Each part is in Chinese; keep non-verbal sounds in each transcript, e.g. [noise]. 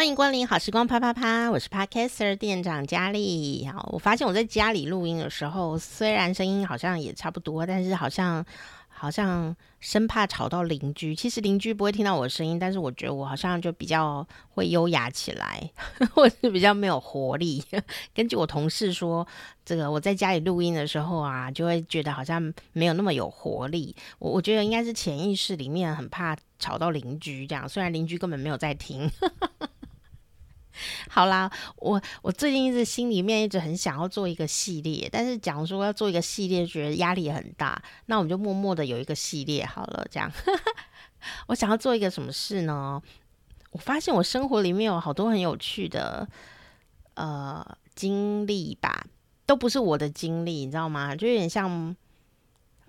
欢迎光临好时光啪啪啪，我是 Podcaster 店长佳丽。好，我发现我在家里录音的时候，虽然声音好像也差不多，但是好像好像生怕吵到邻居。其实邻居不会听到我的声音，但是我觉得我好像就比较会优雅起来，[laughs] 或是比较没有活力。根据我同事说，这个我在家里录音的时候啊，就会觉得好像没有那么有活力。我我觉得应该是潜意识里面很怕吵到邻居这样，虽然邻居根本没有在听。好啦，我我最近一直心里面一直很想要做一个系列，但是讲说要做一个系列，觉得压力很大，那我们就默默的有一个系列好了。这样，[laughs] 我想要做一个什么事呢？我发现我生活里面有好多很有趣的呃经历吧，都不是我的经历，你知道吗？就有点像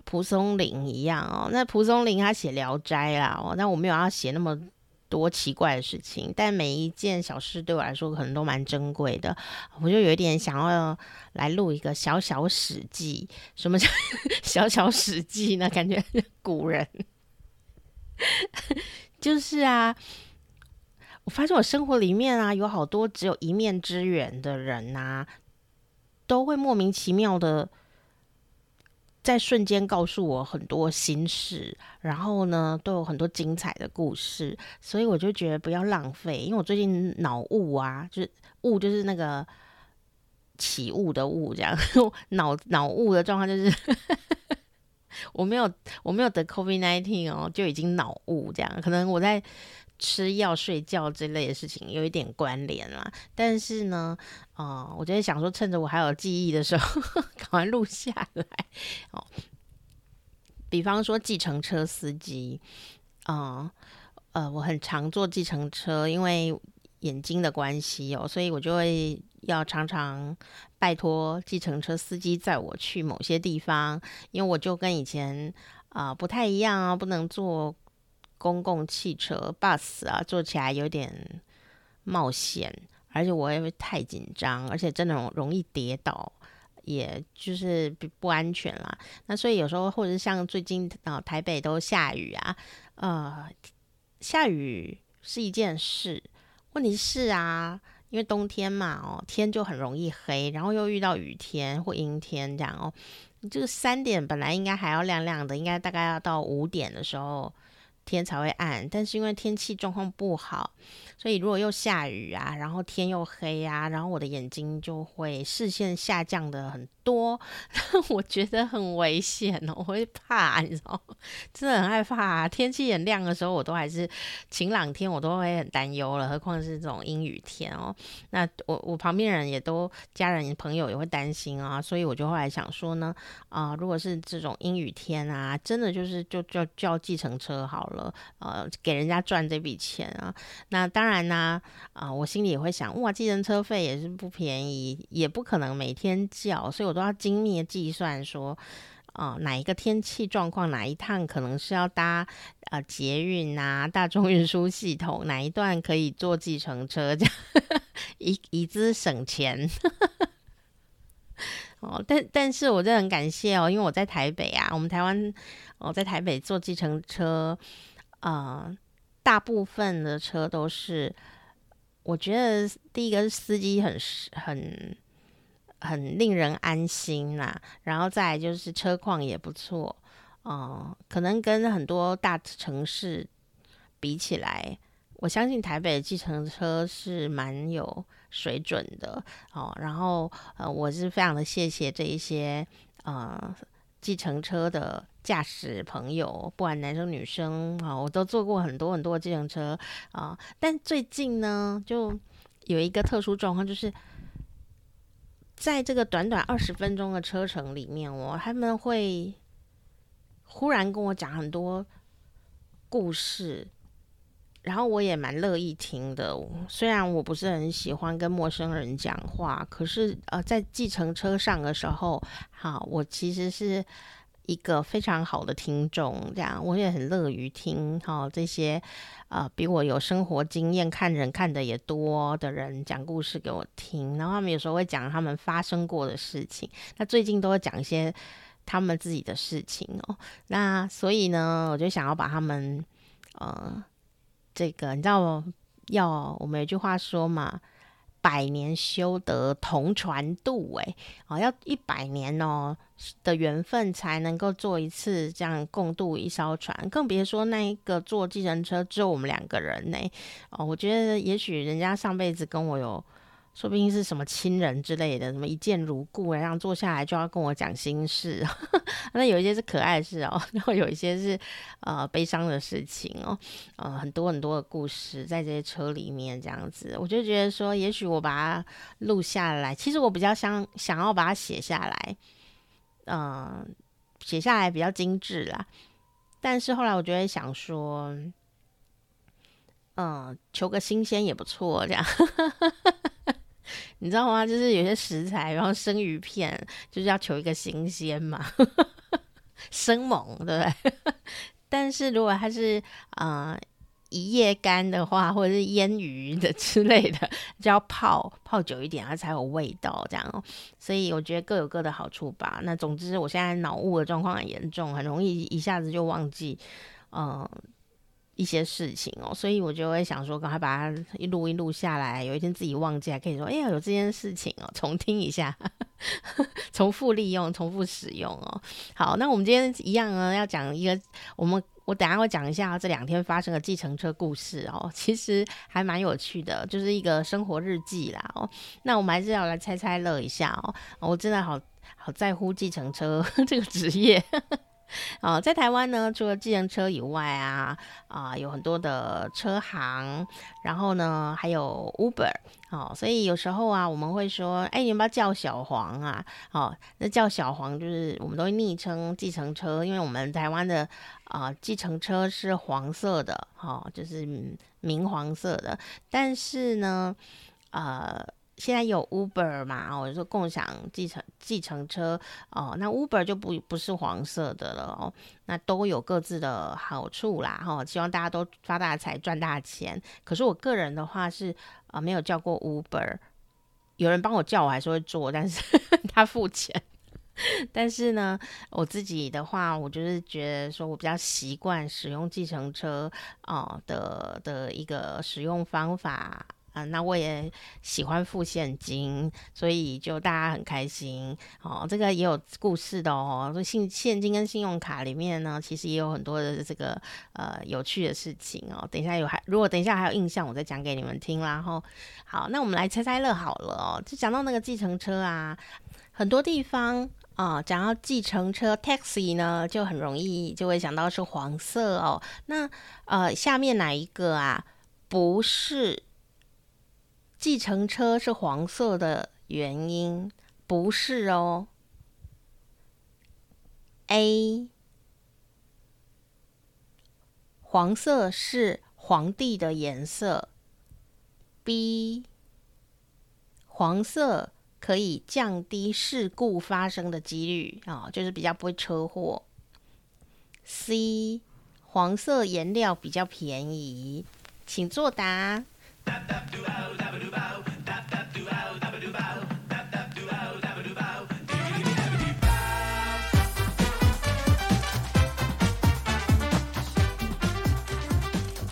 蒲松龄一样哦。那蒲松龄他写《聊斋》啦，哦，那我没有要写那么。多奇怪的事情，但每一件小事对我来说可能都蛮珍贵的。我就有一点想要来录一个小小史记。什么叫 [laughs] 小小史记呢？感觉古人就是啊，我发现我生活里面啊，有好多只有一面之缘的人啊，都会莫名其妙的。在瞬间告诉我很多心事，然后呢，都有很多精彩的故事，所以我就觉得不要浪费。因为我最近脑雾啊，就是雾，就是那个起雾的雾，这样 [laughs] 脑脑雾的状况就是 [laughs] 我没有我没有得 COVID-19 哦，就已经脑雾这样，可能我在。吃药、睡觉这类的事情有一点关联啦，但是呢，啊、呃，我就想说，趁着我还有记忆的时候，[laughs] 赶快录下来。哦，比方说计程车司机，啊、呃，我很常坐计程车，因为眼睛的关系哦，所以我就会要常常拜托计程车司机载我去某些地方，因为我就跟以前啊、不太一样啊，不能坐。公共汽车 bus 啊，坐起来有点冒险，而且我也会太紧张，而且真的容易跌倒，也就是不不安全啦。那所以有时候，或者像最近啊、台北都下雨啊，呃，下雨是一件事，问题是啊，因为冬天嘛，哦，天就很容易黑，然后又遇到雨天或阴天这样哦，这个三点本来应该还要亮亮的，应该大概要到五点的时候。天才会暗，但是因为天气状况不好，所以如果又下雨啊，然后天又黑啊，然后我的眼睛就会视线下降的很多，[laughs] 我觉得很危险哦，我会怕，你知道？真的很害怕啊。天气很亮的时候，我都还是晴朗天，我都会很担忧了，何况是这种阴雨天哦。那我我旁边人也都家人朋友也会担心啊，所以我就后来想说呢，啊、如果是这种阴雨天啊，真的就是就叫叫计程车好了，呃，给人家赚这笔钱啊。那当然呢，啊、我心里也会想，哇，计程车费也是不便宜，也不可能每天叫，所以我。都要精密的计算说，啊、哪一个天气状况，哪一趟可能是要搭呃捷运啊，大众运输系统，哪一段可以坐计程车，这样以以资省钱。哦，但但是我真的很感谢哦，因为我在台北啊，我们台湾，我在台北坐计程车，呃，大部分的车都是，我觉得第一个司机很很。很令人安心呐、啊，然后再就是车况也不错，哦、可能跟很多大城市比起来，我相信台北的计程车是蛮有水准的哦。然后呃，我是非常的谢谢这一些呃计程车的驾驶朋友，不管男生女生啊、哦，我都坐过很多很多计程车啊、但最近呢，就有一个特殊状况，就是。在这个短短二十分钟的车程里面，我他们会忽然跟我讲很多故事，然后我也蛮乐意听的。虽然我不是很喜欢跟陌生人讲话，可是呃，在计程车上的时候，好，我其实是。一个非常好的听众，这样我也很乐于听哈、哦、这些、呃、比我有生活经验、看人看的也多的人讲故事给我听，然后他们有时候会讲他们发生过的事情，那最近都会讲一些他们自己的事情哦。那所以呢，我就想要把他们呃这个你知道要我们有句话说嘛。百年修得同船渡，哎，哦，要一百年哦的缘分才能够坐一次这样共度一艘船，更别说那一个坐计程车只有我们两个人呢。哦，我觉得也许人家上辈子跟我有。说不定是什么亲人之类的，什么一见如故，然后坐下来就要跟我讲心事。[laughs] 那有一些是可爱事哦，[laughs] 然后有一些是呃悲伤的事情哦，呃很多很多的故事在这些车里面这样子，我就觉得说，也许我把它录下来，其实我比较想想要把它写下来，嗯、写下来比较精致啦。但是后来我就会想说，嗯、求个新鲜也不错，这样。你知道吗？就是有些食材，然后生鱼片，就是要求一个新鲜嘛，[laughs] 生猛，对不对？[laughs] 但是如果它是呃一夜干的话，或者是腌鱼的之类的，就要泡泡久一点，它才有味道，这样哦。所以我觉得各有各的好处吧。那总之，我现在脑雾的状况很严重，很容易一下子就忘记，嗯、一些事情哦，所以我就会想说，赶快把它一录一录下来，有一天自己忘记还可以说，哎呀，有这件事情哦，重听一下，[laughs] 重复利用，重复使用哦。好，那我们今天一样呢，要讲一个，我们我等下会讲一下这两天发生的计程车故事哦，其实还蛮有趣的，就是一个生活日记啦哦。那我们还是要来猜猜乐一下哦，我真的好好在乎计程车 [laughs] 这个职业。哦，在台湾呢，除了计程车以外啊，啊、有很多的车行，然后呢，还有 Uber，哦，所以有时候啊，我们会说，哎、你要不要叫小黄啊？哦，那叫小黄就是我们都会昵称计程车，因为我们台湾的啊、计程车是黄色的，哈、哦，就是明黄色的，但是呢，呃。现在有 Uber 嘛？我，就是共享计程计程车哦。那 Uber 就不不是黄色的了哦。那都有各自的好处啦，哈、希望大家都发大财、赚大钱。可是我个人的话是啊、没有叫过 Uber。有人帮我叫，我还是会坐，但是 [laughs] 他付钱。但是呢，我自己的话，我就是觉得说我比较习惯使用计程车哦的的一个使用方法。啊，那我也喜欢付现金，所以就大家很开心哦。这个也有故事的哦。所以现金跟信用卡里面呢，其实也有很多的这个呃有趣的事情哦。等一下有还如果等一下还有印象，我再讲给你们听啦。吼，好，那我们来猜猜乐好了哦。就讲到那个计程车啊，很多地方啊，讲到计程车 taxi 呢，就很容易就会想到是黄色哦。那呃，下面哪一个啊？不是。计程车是黄色的原因不是哦。A，黄色是皇帝的颜色。B，黄色可以降低事故发生的几率啊，就是比较不会车祸。C，黄色颜料比较便宜，请作答。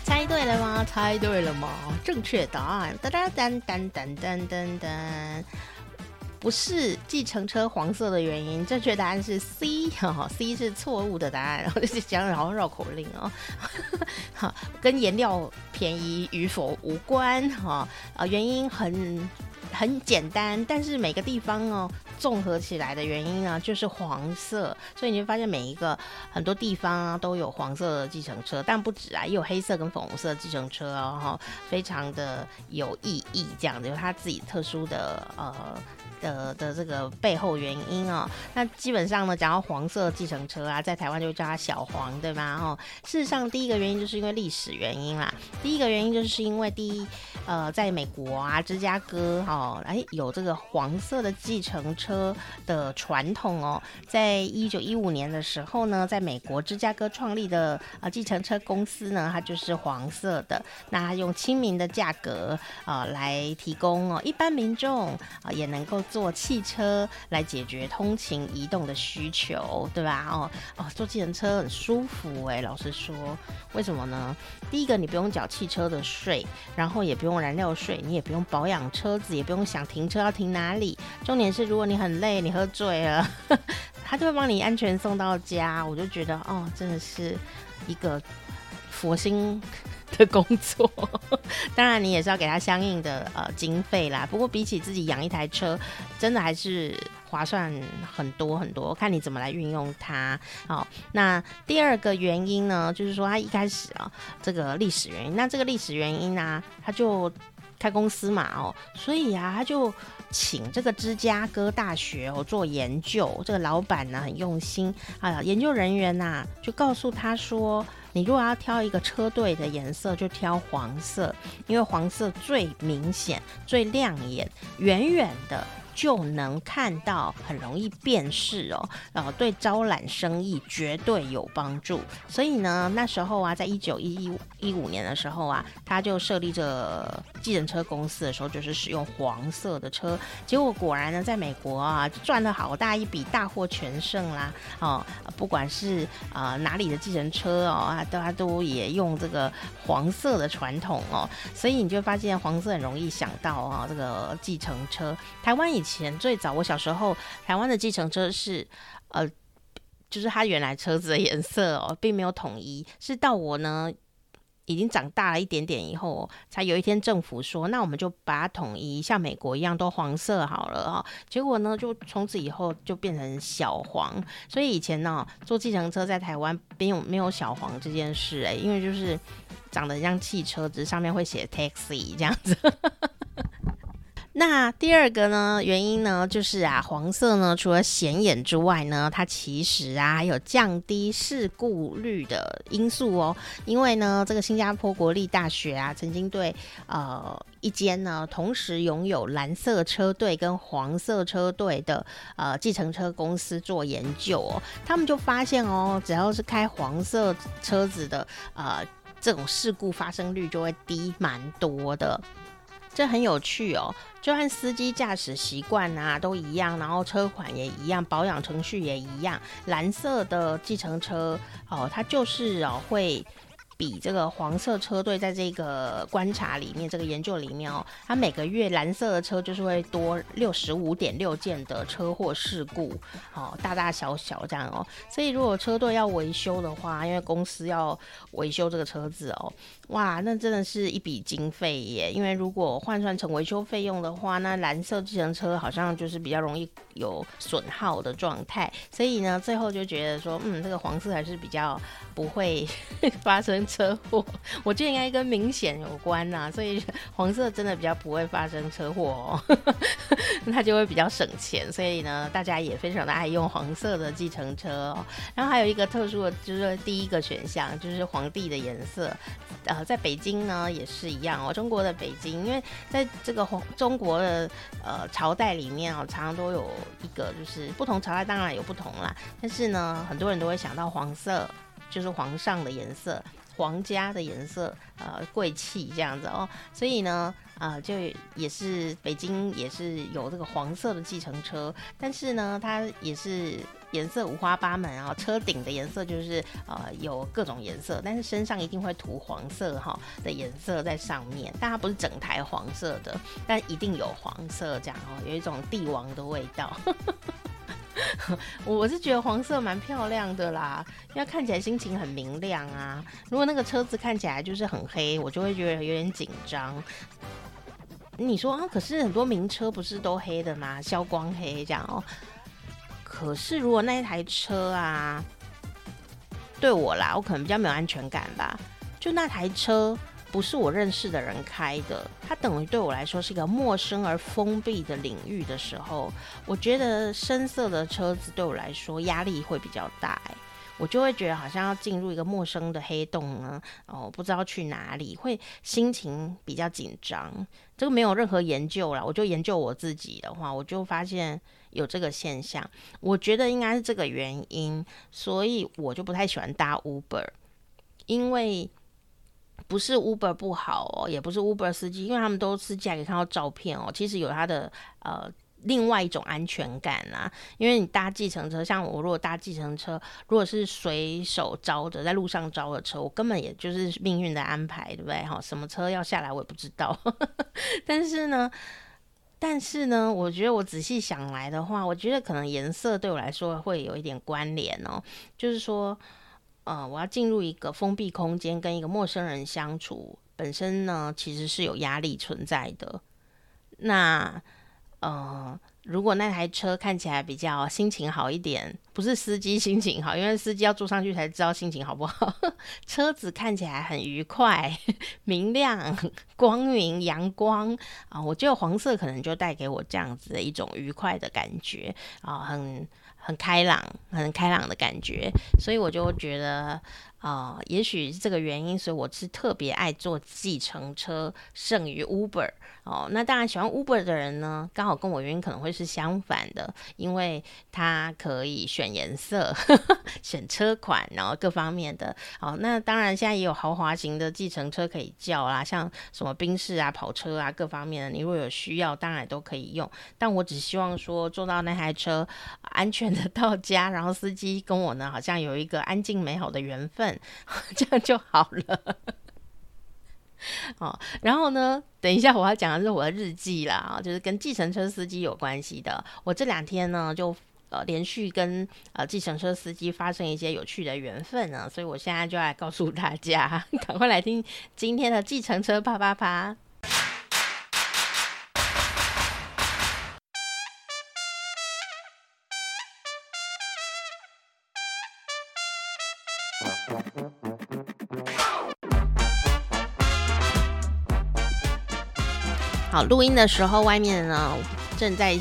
猜对了吗？猜对了吗？正确答案，哒哒噔噔噔噔噔噔。不是计程车黄色的原因，正确答案是 C，哈，C 是错误的答案。然后就是讲的好像绕口令哦，[laughs] 哈，跟颜料便宜与否无关，哈，啊，原因很很简单，但是每个地方哦，综合起来的原因呢，就是黄色，所以你会发现每一个很多地方啊都有黄色的计程车，但不止啊，也有黑色跟粉红色计程车哦，哈，非常的有意义，这样子有它自己特殊的呃。的的这个背后原因哦，那基本上呢，讲到黄色计程车啊，在台湾就叫它小黄，对吗？哦，事实上第一个原因就是因为历史原因啦。第一个原因就是因为第一，呃，在美国啊，芝加哥哈、哎，有这个黄色的计程车的传统哦。在一九一五年的时候呢，在美国芝加哥创立的啊计程车公司呢，它就是黄色的。那用亲民的价格啊来提供哦，一般民众啊也能够坐汽车来解决通勤移动的需求，对吧？哦哦，坐计程车很舒服哎，老实说，为什么呢？第一个，你不用缴汽车的税，然后也不用燃料税，你也不用保养车子，也不不用想停车要停哪里。重点是，如果你很累，你喝醉了，[laughs] 他就会帮你安全送到家。我就觉得，哦，真的是一个佛心的工作。[laughs] 当然，你也是要给他相应的呃经费啦。不过，比起自己养一台车，真的还是。划算很多很多，看你怎么来运用它。好，那第二个原因呢，就是说他一开始啊，这个历史原因。那这个历史原因呢、啊，他就开公司嘛，哦，所以啊，他就请这个芝加哥大学哦做研究。这个老板呢很用心啊，研究人员呐、就告诉他说，你如果要挑一个车队的颜色，就挑黄色，因为黄色最明显、最亮眼，远远的。就能看到，很容易辨识哦，然呃，对招揽生意绝对有帮助。所以呢，那时候啊，在一九一一一五年的时候啊，他就设立这计程车公司的时候，就是使用黄色的车。结果果然呢，在美国啊，赚了好大一笔，大获全胜啦！哦，不管是啊、哪里的计程车哦，啊，大家都也用这个黄色的传统哦，所以你就发现黄色很容易想到啊，这个计程车。台湾以前最早，我小时候，台湾的计程车是，呃，就是它原来车子的颜色哦，并没有统一，是到我呢已经长大了一点点以后，才有一天政府说，那我们就把它统一，像美国一样都黄色好了啊、哦。结果呢，就从此以后就变成小黄。所以以前呢，坐计程车在台湾没有没有小黄这件事哎，因为就是长得像汽车，只是上面会写 taxi 这样子。那第二个呢，原因呢，就是啊，黄色呢，除了显眼之外呢，它其实啊，还有降低事故率的因素哦。因为呢，这个新加坡国立大学啊，曾经对呃一间呢同时拥有蓝色车队跟黄色车队的呃计程车公司做研究哦，他们就发现哦，只要是开黄色车子的呃这种事故发生率就会低蛮多的。这很有趣哦，就和司机驾驶习惯啊都一样，然后车款也一样，保养程序也一样。蓝色的计程车哦，它就是哦会。比这个黄色车队在这个观察里面，这个研究里面哦，它每个月蓝色的车就是会多六十五点六件的车祸事故，哦，大大小小这样哦。所以如果车队要维修的话，因为公司要维修这个车子哦，哇，那真的是一笔经费耶。因为如果换算成维修费用的话，那蓝色计程车好像就是比较容易有损耗的状态。所以呢，最后就觉得说，嗯，这个黄色还是比较不会 [laughs] 发生。车祸，我觉得应该跟明显有关呐、所以 [laughs] 黄色真的比较不会发生车祸哦，[laughs] 它就会比较省钱，所以呢，大家也非常的爱用黄色的计程车哦。然后还有一个特殊的，就是第一个选项就是皇帝的颜色，呃，在北京呢也是一样哦，中国的北京，因为在这个黄中国的呃朝代里面哦，常常都有一个就是不同朝代当然有不同啦，但是呢，很多人都会想到黄色就是皇上的颜色。皇家的颜色，呃，贵气这样子哦，所以呢，啊、就也是北京也是有这个黄色的计程车，但是呢，它也是颜色五花八门啊，车顶的颜色就是呃有各种颜色，但是身上一定会涂黄色哈的颜色在上面，但它不是整台黄色的，但一定有黄色这样哦，有一种帝王的味道。[laughs] 我是觉得黄色蛮漂亮的啦，因为看起来心情很明亮啊。如果那个车子看起来就是很黑，我就会觉得有点紧张。你说啊，可是很多名车不是都黑的吗？消光黑这样哦。可是如果那一台车啊，对我啦，我可能比较没有安全感吧。就那台车。不是我认识的人开的，它等于对我来说是一个陌生而封闭的领域的时候，我觉得深色的车子对我来说压力会比较大。我就会觉得好像要进入一个陌生的黑洞呢，哦，不知道去哪里，会心情比较紧张。这个没有任何研究啦，我就研究我自己的话，我就发现有这个现象。我觉得应该是这个原因，所以我就不太喜欢搭 Uber，因为不是 Uber 不好哦，也不是 Uber 司机，因为他们都司机还可以看到照片哦，其实有他的呃。另外一种安全感啊，因为你搭计程车，像我如果搭计程车，如果是随手招的，在路上招的车，我根本也就是命运的安排，对不对？哈，什么车要下来我也不知道。[laughs] 但是呢，但是呢，我觉得我仔细想来的话，我觉得可能颜色对我来说会有一点关联哦。就是说，呃，我要进入一个封闭空间，跟一个陌生人相处，本身呢其实是有压力存在的。那呃，如果那台车看起来比较心情好一点，不是司机心情好，因为司机要坐上去才知道心情好不好。车子看起来很愉快、明亮、光明、阳光啊，我觉得黄色可能就带给我这样子的一种愉快的感觉啊，很很开朗、很开朗的感觉，所以我就觉得。啊、也许是这个原因，所以我是特别爱坐计程车胜于 Uber 哦。那当然，喜欢 Uber 的人呢，刚好跟我原因可能会是相反的，因为他可以选颜色、呵 [laughs] 呵选车款，然后各方面的。哦，那当然现在也有豪华型的计程车可以叫啦，像什么宾士啊、跑车啊，各方面的，你如果有需要，当然都可以用。但我只希望说，坐到那台车安全的到家，然后司机跟我呢，好像有一个安静美好的缘分。[laughs] 这样就好了。哦，然后呢，等一下我要讲的是我的日记啦，就是跟计程车司机有关系的。我这两天呢，就呃连续跟呃计程车司机发生一些有趣的缘分呢，所以我现在就来告诉大家，[laughs] 赶快来听今天的计程车啪啪啪。好，录音的时候，外面呢正在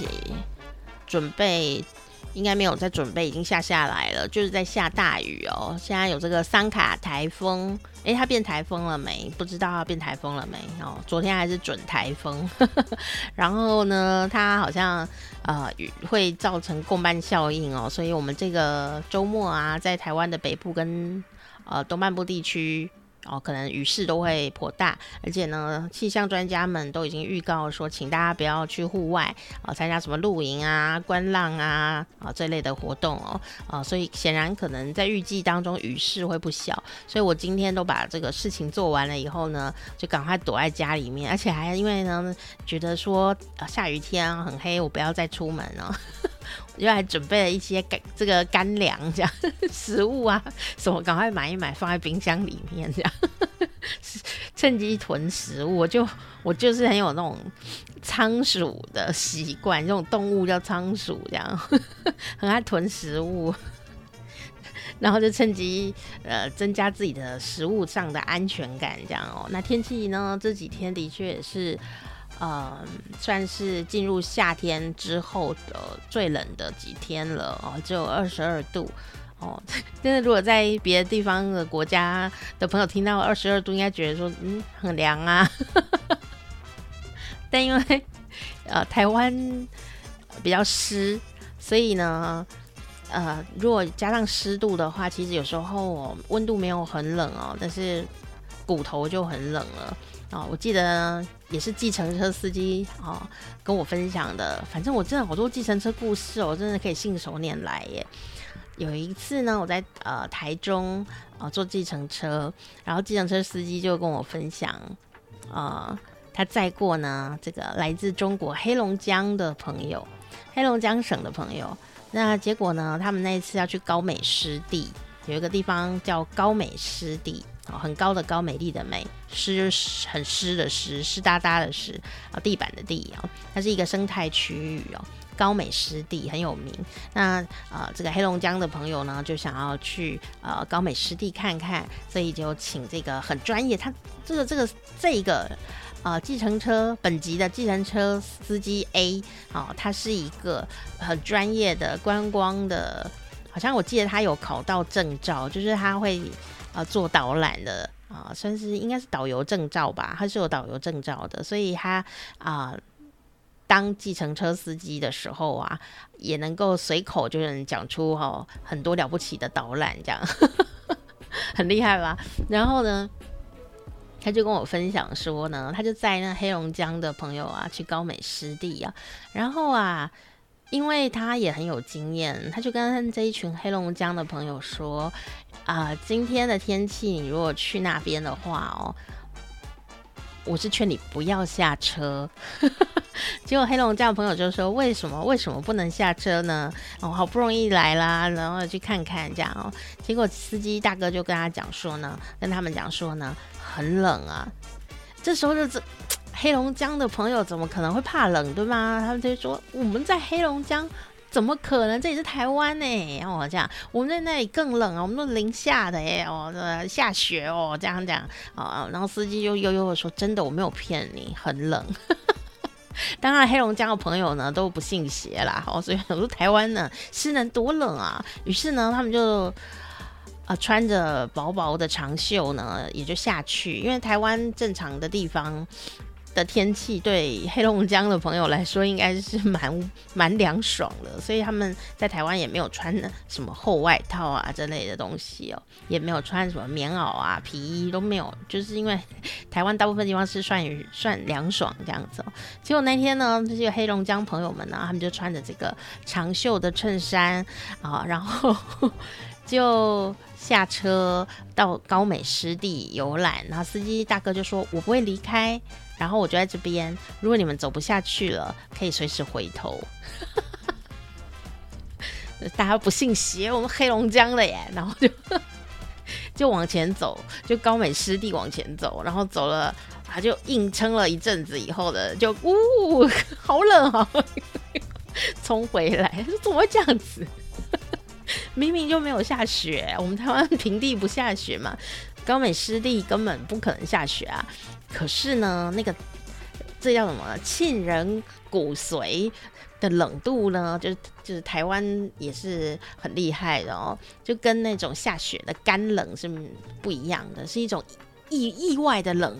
准备，应该没有在准备，已经下下来了，就是在下大雨哦。现在有这个桑卡台风，诶，它变台风了没？不知道它变台风了没？哦，昨天还是准台风，[laughs] 然后呢，它好像呃雨会造成共伴效应哦，所以我们这个周末啊，在台湾的北部跟呃东半部地区。哦，可能雨势都会颇大，而且呢，气象专家们都已经预告说，请大家不要去户外啊，参加什么露营啊、观浪啊啊这类的活动哦，啊，所以显然可能在预计当中雨势会不小，所以我今天都把这个事情做完了以后呢，就赶快躲在家里面，而且还因为呢，觉得说啊下雨天很黑，我不要再出门了。[laughs] 我就还准备了一些干这个干粮这样 [laughs] 食物啊，什么赶快买一买放在冰箱里面这样，[laughs] 趁机囤食物。我就我就是很有那种仓鼠的习惯，这种动物叫仓鼠这样，[laughs] 很爱囤食物，[laughs] 然后就趁机呃增加自己的食物上的安全感这样哦。那天气呢，这几天的确也是。呃，算是进入夏天之后的最冷的几天了哦，只有二十二度哦。[laughs] 真的如果在别的地方的国家的朋友听到二十二度，应该觉得说嗯很凉啊。[laughs] 但因为呃台湾比较湿，所以呢呃如果加上湿度的话，其实有时候温度没有很冷哦，但是骨头就很冷了。哦，我记得也是计程车司机哦跟我分享的，反正我真的好多计程车故事哦，真的可以信手拈来耶。有一次呢，我在呃台中啊、呃、坐计程车，然后计程车司机就跟我分享，啊、呃，他载过呢这个来自中国黑龙江的朋友，黑龙江省的朋友，那结果呢，他们那一次要去高美湿地，有一个地方叫高美湿地。很高的高，美丽的美，湿很湿的湿，湿哒哒的湿啊，地板的地啊，它是一个生态区域哦，高美湿地很有名。那啊、呃，这个黑龙江的朋友呢，就想要去呃高美湿地看看，所以就请这个很专业，他这个这个这个呃计程车本级的计程车司机 A 啊、他是一个很专业的观光的。好像我记得他有考到证照，就是他会呃做导览的啊、算是应该是导游证照吧，他是有导游证照的，所以他啊、当计程车司机的时候啊，也能够随口就能讲出哦很多了不起的导览，这样 [laughs] 很厉害吧？然后呢，他就跟我分享说呢，他就在那黑龙江的朋友啊去高美湿地啊，然后啊。因为他也很有经验，他就跟这一群黑龙江的朋友说：“啊、今天的天气，你如果去那边的话哦，我是劝你不要下车。[laughs] ”结果黑龙江的朋友就说：“为什么？为什么不能下车呢？我、哦、好不容易来啦，然后去看看这样哦。”结果司机大哥就跟他讲说呢，跟他们讲说呢，很冷啊。这时候就这。[tsk] 黑龙江的朋友怎么可能会怕冷，对吗？他们就说我们在黑龙江，怎么可能？这里是台湾呢，然后这样，我们在那里更冷啊，我们都零下的哎，哦，下雪哦，这样讲啊，然后司机就悠悠的说：“真的，我没有骗你，很冷。[laughs] ”当然，黑龙江的朋友呢都不信邪啦，好，所以我说台湾呢是能多冷啊？于是呢，他们就。啊，穿着薄薄的长袖呢，也就下去。因为台湾正常的地方的天气，对黑龙江的朋友来说，应该是蛮蛮凉爽的。所以他们在台湾也没有穿什么厚外套啊这类的东西哦，也没有穿什么棉袄啊、皮衣都没有。就是因为台湾大部分地方是算算凉爽这样子。结果那天呢，这些黑龙江朋友们呢，他们就穿着这个长袖的衬衫啊，然后就。下车到高美湿地游览，然后司机大哥就说：“我不会离开，然后我就在这边。如果你们走不下去了，可以随时回头。” [laughs] 大家不信邪，我们黑龙江的耶，然后就 [laughs] 就往前走，就高美湿地往前走，然后走了，啊就硬撑了一阵子以后的，就呜，好冷啊，[laughs] 冲回来，怎么会这样子？[laughs] 明明就没有下雪，我们台湾平地不下雪嘛，高美湿地根本不可能下雪啊。可是呢，那个这叫什么？沁人骨髓的冷度呢，就是就是台湾也是很厉害的哦，就跟那种下雪的干冷是不一样的，是一种意意外的冷。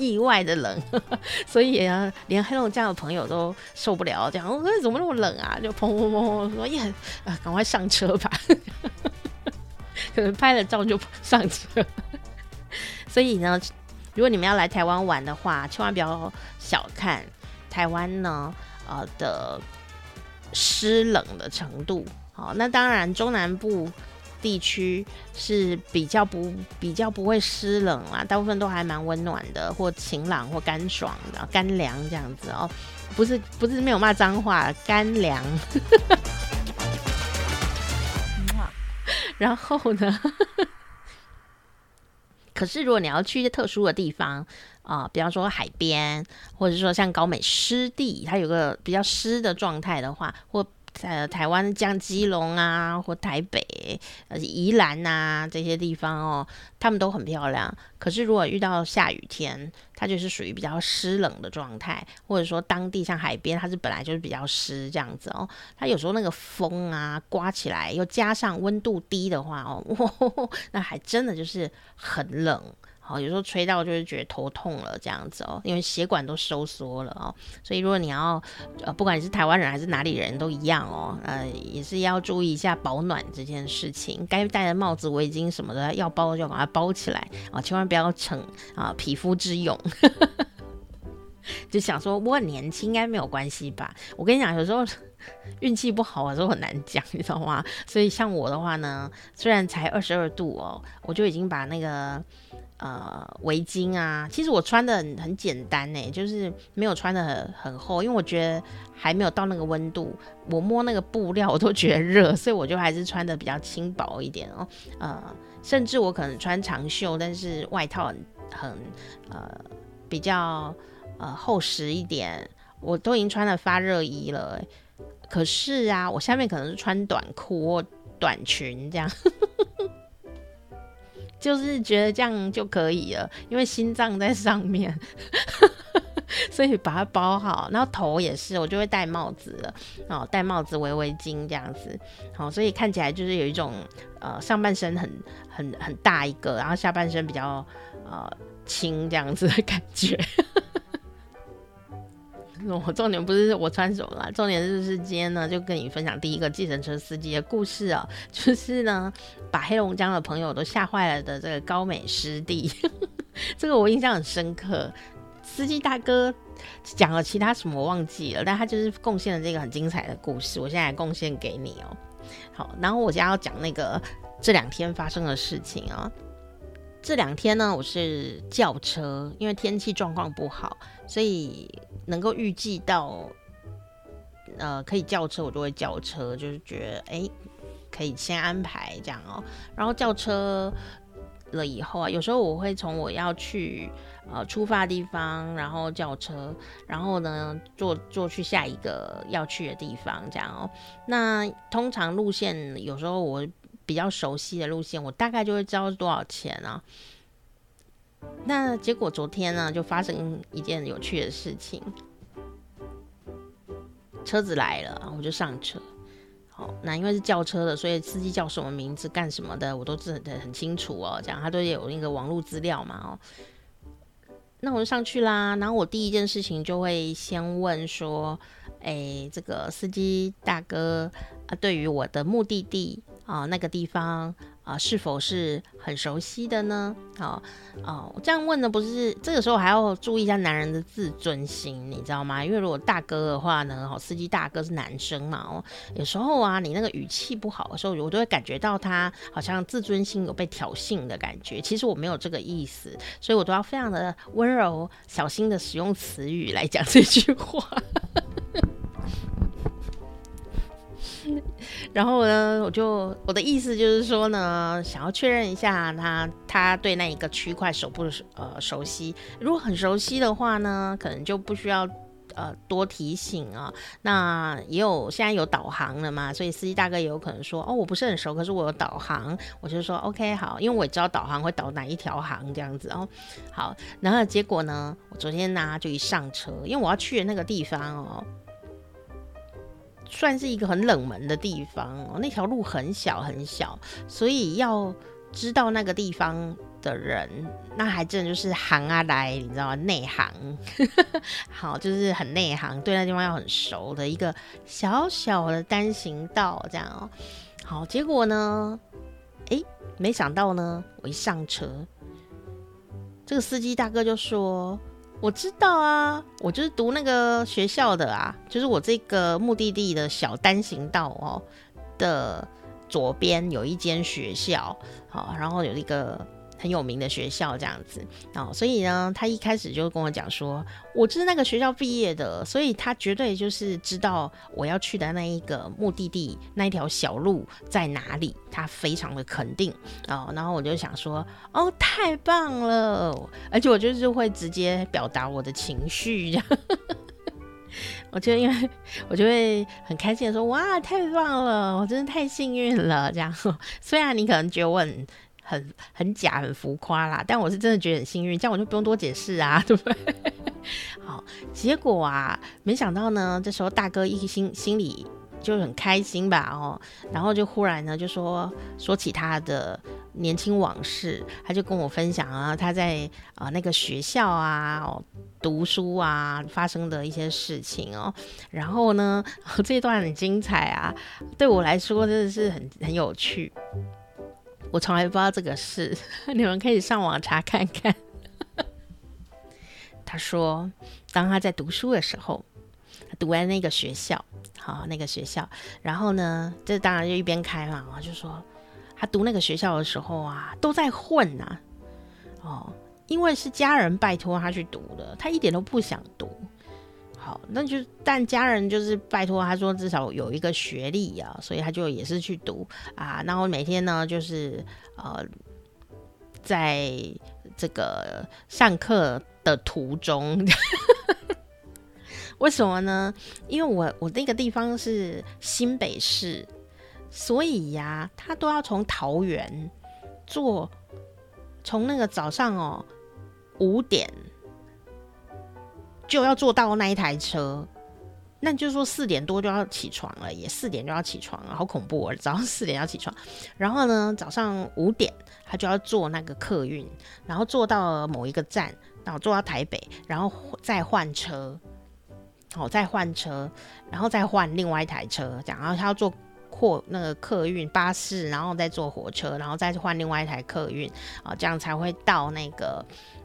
意外的冷，[laughs] 所以啊，连黑龙江的朋友都受不了，讲我说怎么那么冷啊？就砰砰砰砰说呀，啊，赶快上车吧！[laughs] 可能拍了照就上车。[laughs] 所以呢，如果你们要来台湾玩的话，千万不要小看台湾呢，呃的湿冷的程度。好，那当然中南部。地区是比较不比较不会湿冷啊，大部分都还蛮温暖的，或晴朗或干爽的，干凉这样子哦，不是不是没有骂脏话，干凉。[laughs] 然后呢，[laughs] 可是如果你要去一些特殊的地方啊，比方说海边，或者说像高美湿地，它有个比较湿的状态的话，或在台湾像基隆啊，或台北、呃宜兰啊这些地方哦，他们都很漂亮。可是如果遇到下雨天，它就是属于比较湿冷的状态，或者说当地像海边，它是本来就是比较湿这样子哦。它有时候那个风啊刮起来，又加上温度低的话哦，哦，[laughs] 那还真的就是很冷。哦，有时候吹到就是觉得头痛了这样子哦，因为血管都收缩了哦，所以如果你要呃，不管你是台湾人还是哪里人都一样哦，呃，也是要注意一下保暖这件事情，该戴的帽子、围巾什么的要包就把它包起来啊，哦，千万不要逞啊匹夫之勇，[laughs] 就想说我很年轻应该没有关系吧？我跟你讲，有时候 [laughs] 运气不好有时候很难讲，你知道吗？所以像我的话呢，虽然才二十二度哦，我就已经把那个。呃，围巾啊，其实我穿的很很简单呢，就是没有穿的很很厚，因为我觉得还没有到那个温度，我摸那个布料我都觉得热，所以我就还是穿的比较轻薄一点哦。呃，甚至我可能穿长袖，但是外套很很呃比较呃厚实一点，我都已经穿了发热衣了。可是啊，我下面可能是穿短裤或短裙这样。就是觉得这样就可以了，因为心脏在上面，[laughs] 所以把它包好，然后头也是，我就会戴帽子了，哦，戴帽子围围巾这样子，好，所以看起来就是有一种呃上半身很很很大一个，然后下半身比较呃轻这样子的感觉。我重点不是我穿什么啦，重点就是今天呢，就跟你分享第一个计程车司机的故事啊，[laughs] 就是呢，把黑龙江的朋友都吓坏了的这个高美师弟，[laughs] 这个我印象很深刻。司机大哥讲了其他什么我忘记了，但他就是贡献了这个很精彩的故事，我现在贡献给你哦。好，然后我现在要讲那个这两天发生的事情啊。这两天呢，我是轿车，因为天气状况不好，所以能够预计到，呃，可以叫车，我就会叫车，就是觉得哎、可以先安排这样哦。然后叫车了以后啊，有时候我会从我要去呃出发地方，然后叫车，然后呢坐坐去下一个要去的地方这样哦。那通常路线有时候我。比较熟悉的路线，我大概就会知道是多少钱啊。那结果昨天呢，就发生一件有趣的事情。车子来了，我就上车。好，那因为是叫车的，所以司机叫什么名字、干什么的，我都知很很清楚哦。这样他都有那个网络资料嘛哦。那我就上去啦。然后我第一件事情就会先问说：“哎，这个司机大哥啊，对于我的目的地。”啊、那个地方啊、是否是很熟悉的呢？好、哦，我这样问的不是这个时候还要注意一下男人的自尊心，你知道吗？因为如果大哥的话呢，好，司机大哥是男生嘛，哦，有时候啊，你那个语气不好的时候，我都会感觉到他好像自尊心有被挑衅的感觉。其实我没有这个意思，所以我都要非常的温柔、小心的使用词语来讲这句话。然后呢，我就我的意思就是说呢，想要确认一下他他对那一个区块熟不呃熟悉。如果很熟悉的话呢，可能就不需要呃多提醒啊。那也有现在有导航了嘛，所以司机大哥也有可能说哦，我不是很熟，可是我有导航，我就说 OK 好，因为我也知道导航会导哪一条航这样子哦。好，然后结果呢，我昨天呢就一上车，因为我要去的那个地方哦。算是一个很冷门的地方，那条路很小很小，所以要知道那个地方的人，那还真的就是行啊来，你知道吗？内行，[laughs] 好，就是很内行，对那地方要很熟的一个小小的单行道这样哦。好，结果呢，诶，没想到呢，我一上车，这个司机大哥就说。我知道啊，我就是读那个学校的啊，就是我这个目的地的小单行道哦的左边有一间学校，好，然后有一个。很有名的学校这样子哦，所以呢，他一开始就跟我讲说，我就是那个学校毕业的，所以他绝对就是知道我要去的那一个目的地那一条小路在哪里，他非常的肯定哦。然后我就想说，哦，太棒了，而且我就是会直接表达我的情绪，这样，[laughs] 我就因为我就会很开心的说，哇，太棒了，我真的太幸运了，这样。[laughs] 虽然你可能觉得我很。很很假，很浮夸啦，但我是真的觉得很幸运，这样我就不用多解释啊，对不对？[laughs] 好，结果啊，没想到呢，这时候大哥一心心里就很开心吧，哦，然后就忽然呢就说说起他的年轻往事，他就跟我分享啊，他在啊、呃、那个学校啊、哦、读书啊发生的一些事情哦，然后呢 [laughs] 这一段很精彩啊，对我来说真的是很很有趣。我从来不知道这个事，[laughs] 你们可以上网查看看。[laughs] 他说，当他在读书的时候，他读完那个学校，好，那个学校，然后呢，这当然就一边开嘛，就说，他读那个学校的时候啊，都在混呐，哦，因为是家人拜托他去读的，他一点都不想读。那就但家人就是拜托他说至少有一个学历啊，所以他就也是去读啊。然后每天呢，就是呃，在这个上课的途中，[laughs] 为什么呢？因为我我那个地方是新北市，所以呀、他都要从桃园坐，从那个早上哦五点。就要坐到那一台车。那就是说四点多就要起床了，也四点就要起床了，好恐怖哦！早上四点要起床，然后呢，早上五点他就要坐那个客运，然后坐到某一个站，然后坐到台北，然后再换车，好，再换车，然后再换另外一台车，这样，然后他要坐货那个客运巴士，然后再坐火车，然后再换另外一台客运，啊，这样才会到那个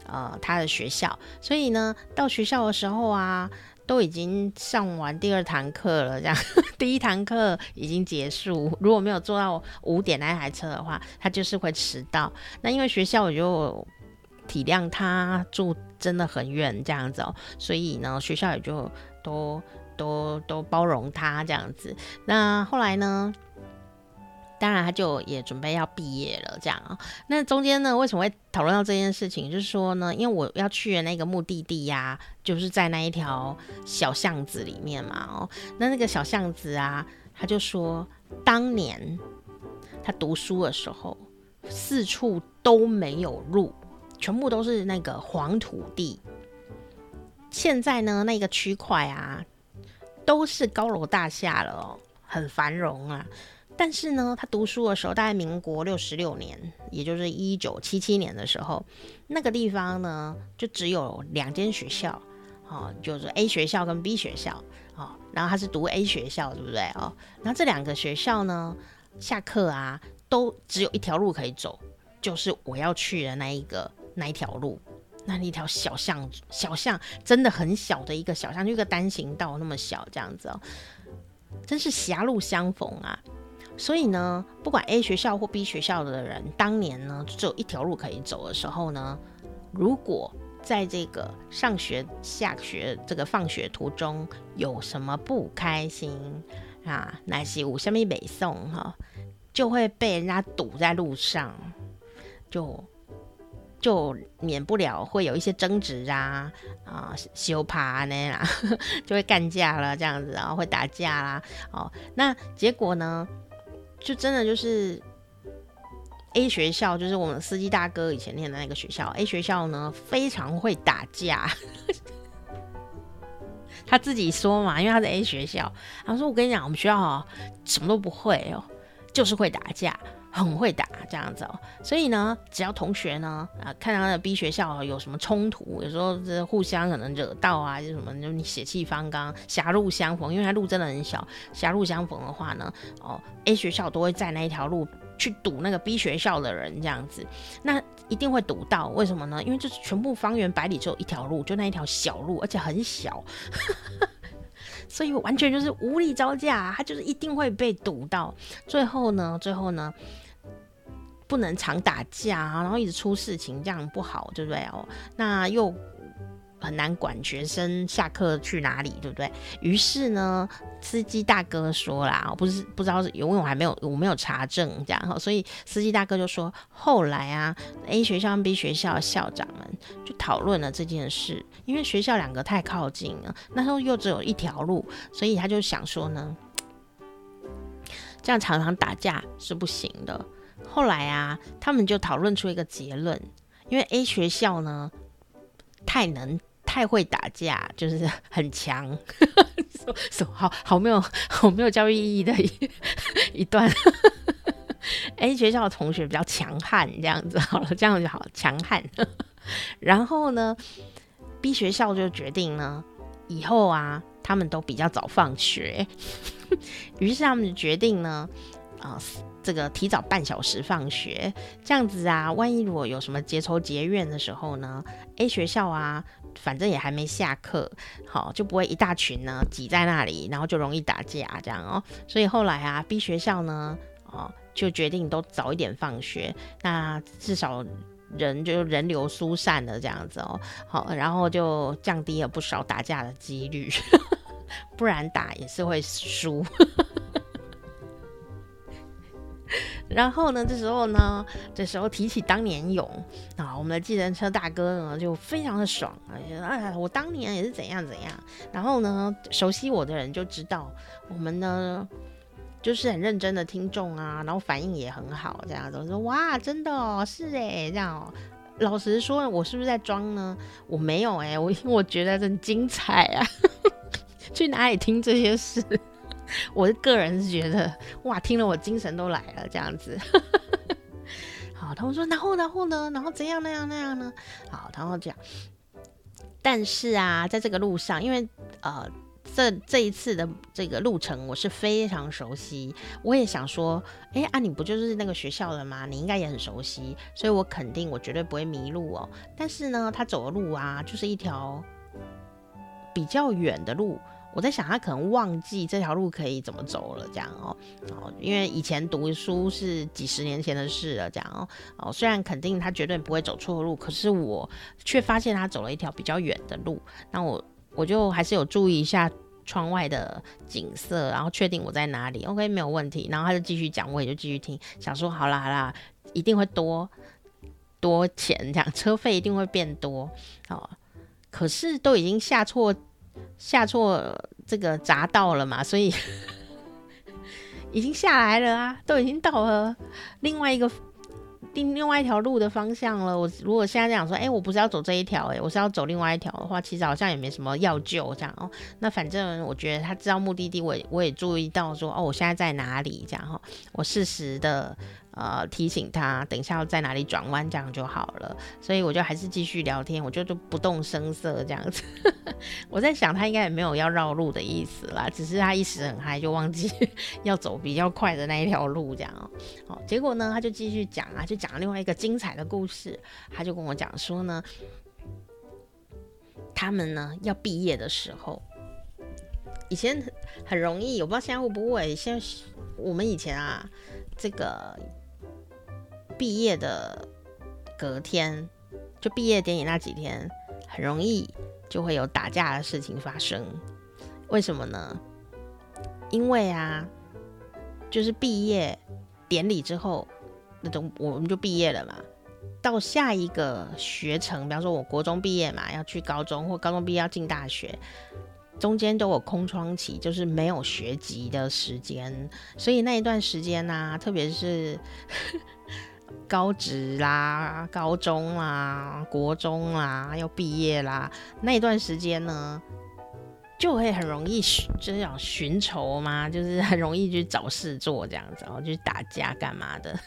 呃他的学校。所以呢，到学校的时候啊。都已经上完第二堂课了，这样 [laughs] 第一堂课已经结束。如果没有坐到五点那台车的话，他就是会迟到。那因为学校我就体谅他住真的很远这样子哦，所以呢学校也就都都都包容他这样子。那后来呢？当然，他就也准备要毕业了，这样啊。那中间呢，为什么会讨论到这件事情？就是说呢，因为我要去的那个目的地呀，就是在那一条小巷子里面嘛。哦，那那个小巷子啊，他就说，当年他读书的时候，四处都没有路，全部都是那个黄土地。现在呢，那个区块啊，都是高楼大厦了哦，很繁荣啊。但是呢，他读书的时候，大概民国六十六年，也就是一九七七年的时候，那个地方呢，就只有两间学校，哦，就是 A 学校跟 B 学校，哦，然后他是读 A 学校，对不对？哦，然后这两个学校呢，下课啊，都只有一条路可以走，就是我要去的那一个那一条路，那一条小巷，小巷真的很小的一个小巷，就一个单行道那么小，这样子哦，真是狭路相逢啊。所以呢，不管 A 学校或 B 学校的人，当年呢只有一条路可以走的时候呢，如果在这个上学、下学、这个放学途中有什么不开心啊，那些五下面北宋哈，就会被人家堵在路上，就就免不了会有一些争执啊啊，修爬呢啦，[laughs] 就会干架了这样子，然后会打架啦。哦，那结果呢？就真的就是 A 学校，就是我们司机大哥以前念的那个学校。A 学校呢，非常会打架，[laughs] 他自己说嘛，因为他在 A 学校，他说：“我跟你讲，我们学校哦，什么都不会哦，就是会打架。”很会打这样子哦，所以呢，只要同学呢啊，看到那个 B 学校有什么冲突，有时候这互相可能惹到啊，就什么就你血气方刚，狭路相逢，因为他路真的很小，狭路相逢的话呢，哦，A 学校都会在那一条路去堵那个 B 学校的人这样子，那一定会堵到，为什么呢？因为就是全部方圆百里只有一条路，就那一条小路，而且很小。[laughs] 所以完全就是无力招架，他就是一定会被堵到。最后呢，最后呢。不能常打架啊，然后一直出事情，这样不好，对不对哦？那又很难管学生下课去哪里，对不对？于是呢，司机大哥说啦，不是不知道是因为我还没有我没有查证这样，所以司机大哥就说，后来啊，A 学校跟 B 学校校长们就讨论了这件事，因为学校两个太靠近了，那时候又只有一条路，所以他就想说呢，这样常常打架是不行的。后来啊，他们就讨论出一个结论，因为 A 学校呢太能太会打架，就是 [laughs] 很强，[laughs] 好好没有好没有教育意义的一 [laughs] 一段。A 学校的同学比较强悍，这样子好了，这样就好强悍。然后呢，B 学校就决定呢，以后啊，他们都比较早放学，于是他们就决定呢，啊、这个提早半小时放学，这样子啊，万一如果有什么结仇结怨的时候呢，A 学校啊，反正也还没下课，好，就不会一大群呢挤在那里，然后就容易打架这样哦。所以后来啊，B 学校呢，哦，就决定都早一点放学，那至少人就人流疏散了这样子哦，好，然后就降低了不少打架的几率，[laughs] 不然打也是会输。[laughs] 然后呢，这时候呢，这时候提起当年勇啊，我们的计程车大哥呢就非常的爽啊，觉得哎，我当年也是怎样怎样。然后呢，熟悉我的人就知道我们呢就是很认真的听众啊，然后反应也很好，这样子我说哇，真的哦，是哎，这样哦，老实说，我是不是在装呢？我没有哎、我因为 [laughs] 我觉得很精彩啊。[laughs] 去哪里听这些事？[laughs] 我个人是觉得哇，听了我精神都来了，这样子。[laughs] 好，他们说，然后然后呢？然后怎样那样那样呢？好，然后讲。但是啊，在这个路上，因为呃。这这一次的这个路程，我是非常熟悉。我也想说，哎，啊，你不就是那个学校的吗？你应该也很熟悉，所以我肯定我绝对不会迷路哦。但是呢，他走的路啊，就是一条比较远的路。我在想，他可能忘记这条路可以怎么走了，这样哦。哦，因为以前读书是几十年前的事了，这样哦。哦，虽然肯定他绝对不会走错路，可是我却发现他走了一条比较远的路。那我我就还是有注意一下。窗外的景色，然后确定我在哪里，OK，没有问题。然后他就继续讲，我也就继续听，想说好啦好啦，一定会多多钱，这样车费一定会变多哦。可是都已经下错下错这个匝道了嘛，所以 [laughs] 已经下来了啊，都已经到了另外一个。另另外一条路的方向了。我如果现在这样说，哎、我不是要走这一条，哎，我是要走另外一条的话，其实好像也没什么要救这样哦。那反正我觉得他知道目的地，我我也注意到说，哦，我现在在哪里这样哈，我适时的。呃，提醒他等一下要在哪里转弯，这样就好了。所以我就还是继续聊天，我就都不动声色这样子。[laughs] 我在想，他应该也没有要绕路的意思啦，只是他一时很嗨，就忘记要走比较快的那一条路这样哦。好，结果呢，他就继续讲啊，就讲另外一个精彩的故事。他就跟我讲说呢，他们呢要毕业的时候，以前很容易，我不知道现在会不会。现在我们以前啊，这个。毕业的隔天，就毕业典礼那几天，很容易就会有打架的事情发生。为什么呢？因为啊，就是毕业典礼之后，那种我们就毕业了嘛。到下一个学程，比方说我国中毕业嘛，要去高中，或高中毕业要进大学，中间都有空窗期，就是没有学籍的时间。所以那一段时间呢、特别是。高职啦、高中啦、国中啦，要毕业啦，那一段时间呢，就会很容易就是要寻仇嘛，就是很容易去找事做这样子，然后去打架干嘛的。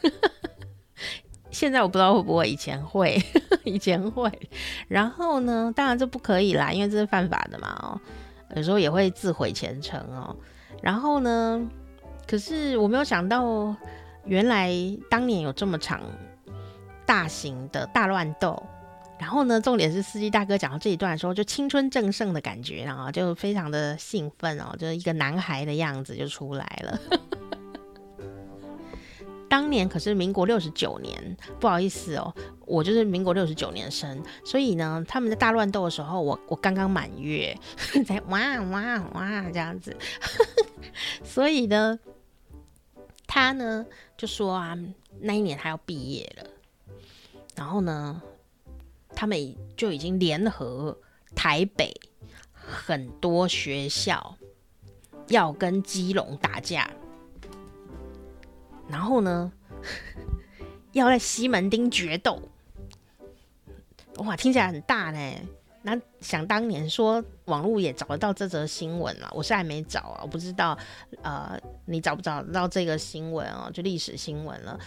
[laughs] 现在我不知道会不会，以前会，[laughs] 以前会。然后呢，当然这不可以啦，因为这是犯法的嘛哦。有时候也会自毁前程哦。然后呢，可是我没有想到。原来当年有这么场大型的大乱斗，然后呢，重点是司机大哥讲到这一段的时候，就青春正盛的感觉，然后就非常的兴奋哦，就是一个男孩的样子就出来了。当年可是民国六十九年，不好意思哦，我就是民国六十九年生，所以呢，他们在大乱斗的时候，我我刚刚满月，[laughs] 在哇哇哇这样子，[laughs] 所以呢。他呢就说啊，那一年他要毕业了，然后呢，他们就已经联合台北很多学校要跟基隆打架，然后呢，[laughs] 要在西门町决斗，哇，听起来很大呢。那想当年说网络也找得到这则新闻了，我是还没找啊，我不知道，呃，你找不找得到这个新闻哦？就历史新闻了。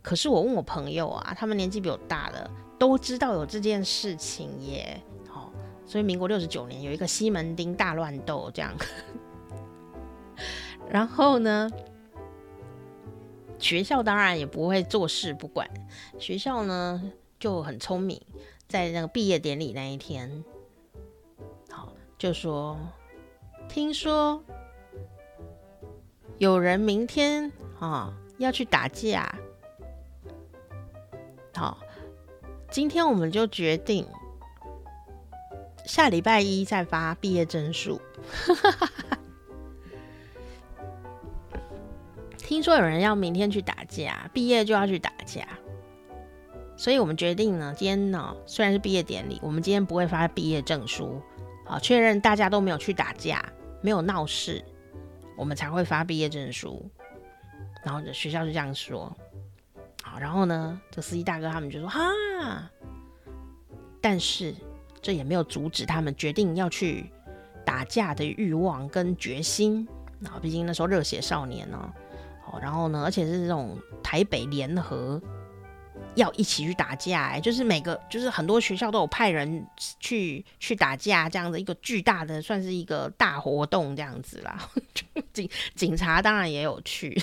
可是我问我朋友啊，他们年纪比我大的，都知道有这件事情耶。哦，所以民国六十九年有一个西门町大乱斗这样。[laughs] 然后呢，学校当然也不会坐视不管，学校呢就很聪明。在那个毕业典礼那一天，就说听说有人明天啊要去打架，好，今天我们就决定下礼拜一再发毕业证书。[laughs] 听说有人要明天去打架，毕业就要去打架。所以我们决定呢，今天呢虽然是毕业典礼，我们今天不会发毕业证书，好，确认大家都没有去打架，没有闹事，我们才会发毕业证书。然后学校就这样说，好，然后呢，这司机大哥他们就说哈，但是这也没有阻止他们决定要去打架的欲望跟决心。啊，毕竟那时候热血少年呢，哦，然后呢，而且是这种台北联合要一起去打架，哎，就是每个就是很多学校都有派人去去打架，这样的一个巨大的算是一个大活动这样子啦。[laughs] 警警察当然也有去，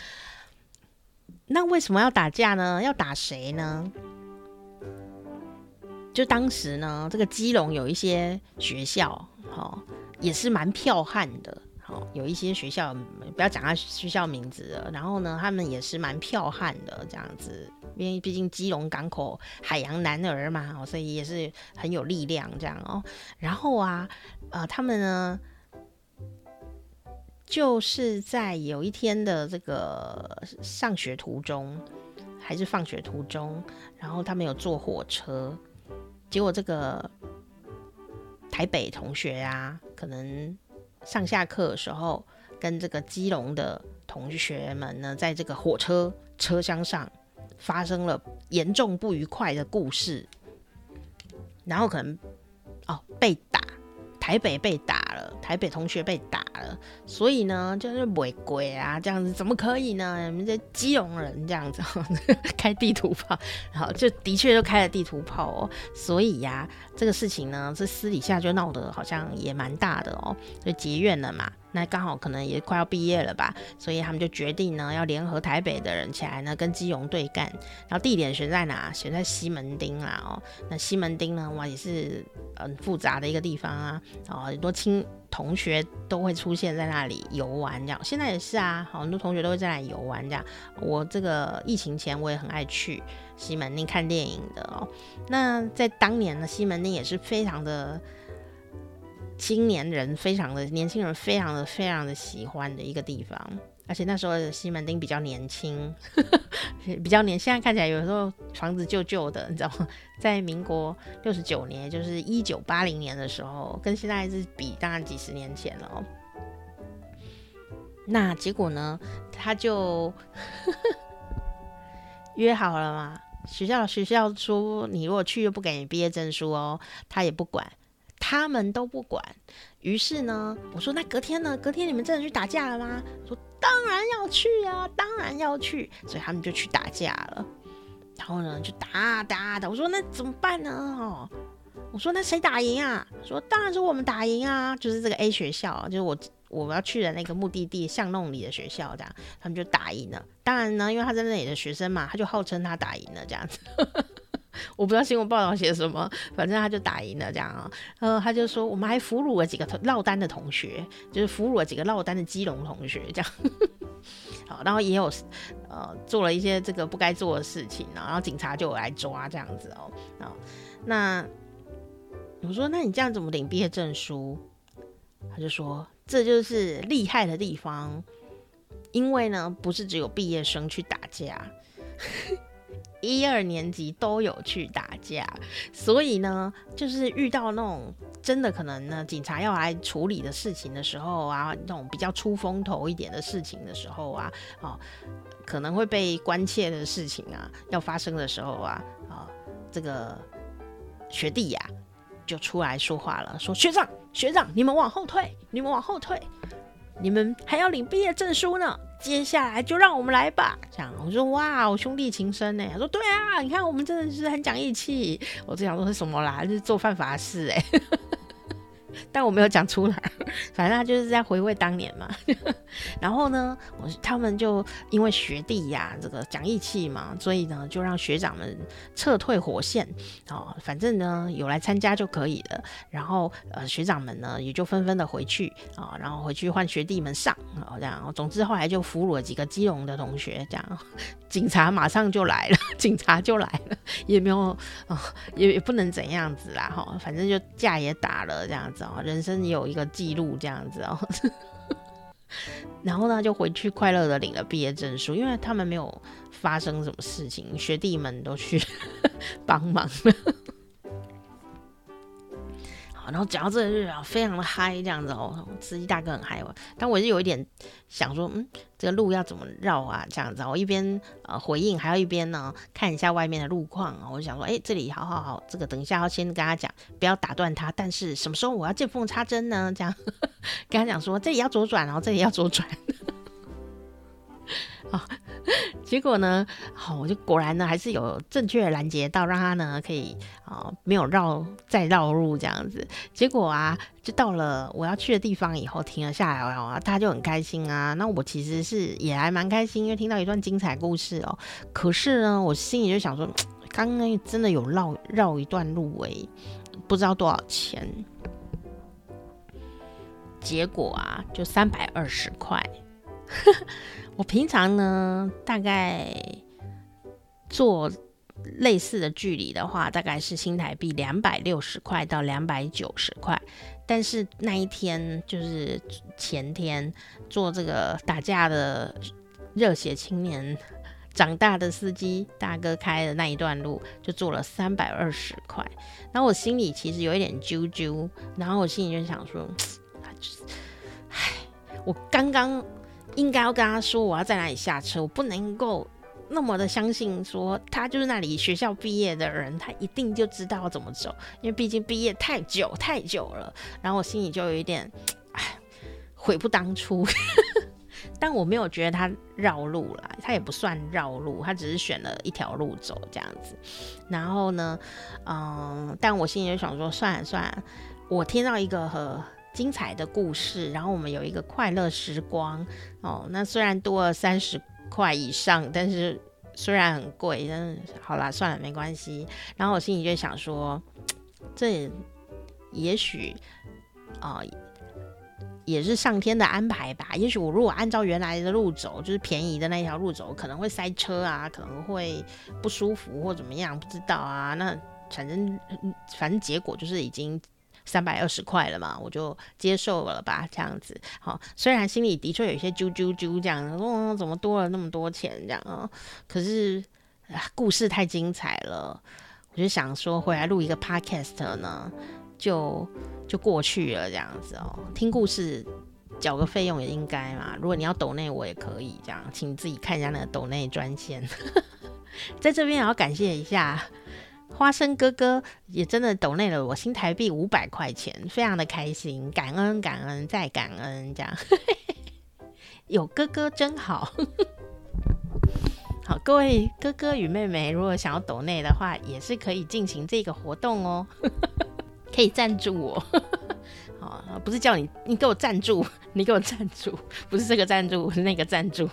[laughs] 那为什么要打架呢？要打谁呢？就当时呢，这个基隆有一些学校，哦，也是蛮剽悍的。有一些学校，不要讲他学校名字了，然后呢，他们也是蛮剽悍的这样子，因为毕竟基隆港口海洋男儿嘛，所以也是很有力量这样哦。然后啊，呃，他们呢，就是在有一天的这个上学途中，还是放学途中，然后他们有坐火车，结果这个台北同学、啊，可能。上下课的时候，跟这个基隆的同学们呢，在这个火车车厢上发生了严重不愉快的故事，然后可能哦被打，台北被打了，台北同学被打了，所以呢就是违规啊，这样子怎么可以呢？你们这基隆人这样子 [laughs] 开地图炮，然后就的确就开了地图炮哦，所以呀、这个事情呢，这私底下就闹得好像也蛮大的哦，就结怨了嘛。那刚好可能也快要毕业了吧，所以他们就决定呢，要联合台北的人起来呢，跟基隆对干。然后地点选在哪？选在西门町啦哦。那西门町呢，哇，也是很复杂的一个地方啊。哦，很多亲同学都会出现在那里游玩这样。现在也是啊，好多同学都会在那里游玩这样。我这个疫情前我也很爱去。西门町看电影的哦，那在当年呢，西门町也是非常的青年人，非常的年轻人，非常的非常的喜欢的一个地方。而且那时候西门町比较年轻，[laughs] 比较年，现在看起来有时候房子旧旧的，你知道吗？在民国六十九年，就是一九八零年的时候，跟现在是比，当然几十年前了哦。那结果呢，他就 [laughs] 约好了嘛。学校学校说，你如果去又不给你毕业证书哦，他也不管，他们都不管。于是呢，我说那隔天呢？隔天你们真的去打架了吗？说当然要去啊，当然要去。所以他们就去打架了。然后呢，就打打打。我说那怎么办呢？哦，我说那谁打赢啊？说当然是我们打赢啊，就是这个 A 学校，就是我。我要去的那个目的地巷弄里的学校，这样他们就打赢了。当然呢，因为他在那里的学生嘛，他就号称他打赢了这样子。我不知道新闻报道写什么，反正他就打赢了这样啊。呃，他就说我们还俘虏了几个落单的同学，就是俘虏了几个落单的基隆同学这样。[laughs] 好，然后也有呃做了一些这个不该做的事情，然后警察就来抓这样子哦。好，那我说那你这样怎么领毕业证书？他就说。这就是厉害的地方，因为呢，不是只有毕业生去打架，一二年级都有去打架，所以呢，就是遇到那种真的可能呢，警察要来处理的事情的时候啊，那种比较出风头一点的事情的时候啊，哦，可能会被关切的事情啊，要发生的时候啊，啊，这个学弟呀。就出来说话了，说学长学长，你们往后退，你们往后退，你们还要领毕业证书呢，接下来就让我们来吧。这样我说哇，我兄弟情深呢。他说对啊，你看我们真的是很讲义气。我只想说是什么啦，就是做犯法事哎。[laughs] 但我没有讲出来，反正他就是在回味当年嘛。[laughs] 然后呢，我他们就因为学弟呀、这个讲义气嘛，所以呢就让学长们撤退火线哦，反正呢有来参加就可以了。然后呃学长们呢也就纷纷的回去啊、然后回去换学弟们上啊、哦，这样。总之后来就俘虏了几个基隆的同学，这样。[laughs] 警察马上就来了，警察就来了，也没有哦，也也不能怎样子啦哈，反正就架也打了这样子人生也有一个记录这样子哦，[laughs] 然后呢就回去快乐的领了毕业证书，因为他们没有发生什么事情，学弟们都去 [laughs] 帮忙了。然后讲到这日啊，非常的嗨，这样子哦，司机大哥很嗨哦。但我是有一点想说，嗯，这个路要怎么绕啊？这样子，我一边呃回应，还要一边呢看一下外面的路况啊。我就想说，哎，这里好好好，这个等一下要先跟他讲，不要打断他。但是什么时候我要见缝插针呢？这样 [laughs] 跟他讲说，这里要左转，然后这里要左转。啊 [laughs] [laughs] 结果呢，好，我就果然呢，还是有正确的拦截到，让他呢可以啊，没有绕再绕路这样子。结果啊，就到了我要去的地方以后，停了下来哦，大家就很开心啊。那我其实是也还蛮开心，因为听到一段精彩故事哦。可是呢，我心里就想说，刚刚真的有绕绕一段路诶，不知道多少钱。结果啊，就三百二十块。我平常呢，大概做类似的距离的话，大概是新台币两百六十块到两百九十块。但是那一天就是前天做这个打架的热血青年长大的司机大哥开的那一段路，就做了三百二十块。然后我心里其实有一点揪揪，然后我心里就想说，[tsk] 唉，我刚刚。应该要跟他说我要在哪里下车，我不能够那么的相信说他就是那里学校毕业的人，他一定就知道怎么走，因为毕竟毕业太久太久了。然后我心里就有一点，[sighs] 哎，悔不当初。但我没有觉得他绕路了，他也不算绕路，他只是选了一条路走这样子。然后呢，嗯，但我心里就想说，算了算了，我听到一个和。精彩的故事，然后我们有一个快乐时光哦。那虽然多了三十块以上，但是虽然很贵，但是好啦，算了，没关系。然后我心里就想说，[tsk] 这也许啊、也是上天的安排吧。也许我如果按照原来的路走，就是便宜的那条路走，可能会塞车啊，可能会不舒服或怎么样，不知道啊。那反正反正结果就是已经。三百二十块了嘛，我就接受了吧，这样子。好，虽然心里的确有一些啾啾啾这样，哦，怎么多了那么多钱这样啊？可是故事太精彩了，我就想说回来录一个 podcast 呢，就就过去了这样子哦。听故事缴个费用也应该嘛。如果你要抖内我也可以这样，请自己看一下那个抖内专线。[laughs] 在这边也要感谢一下。花生哥哥也真的抖内了我新台币五百块钱，非常的开心，感恩感恩再感恩，这样 [laughs] 有哥哥真好。[laughs] 好，各位哥哥与妹妹，如果想要抖内的话，也是可以进行这个活动哦，[laughs] 可以赞助我。好，不是叫你你给我赞助，你给我赞助，不是这个赞助，是那个赞助。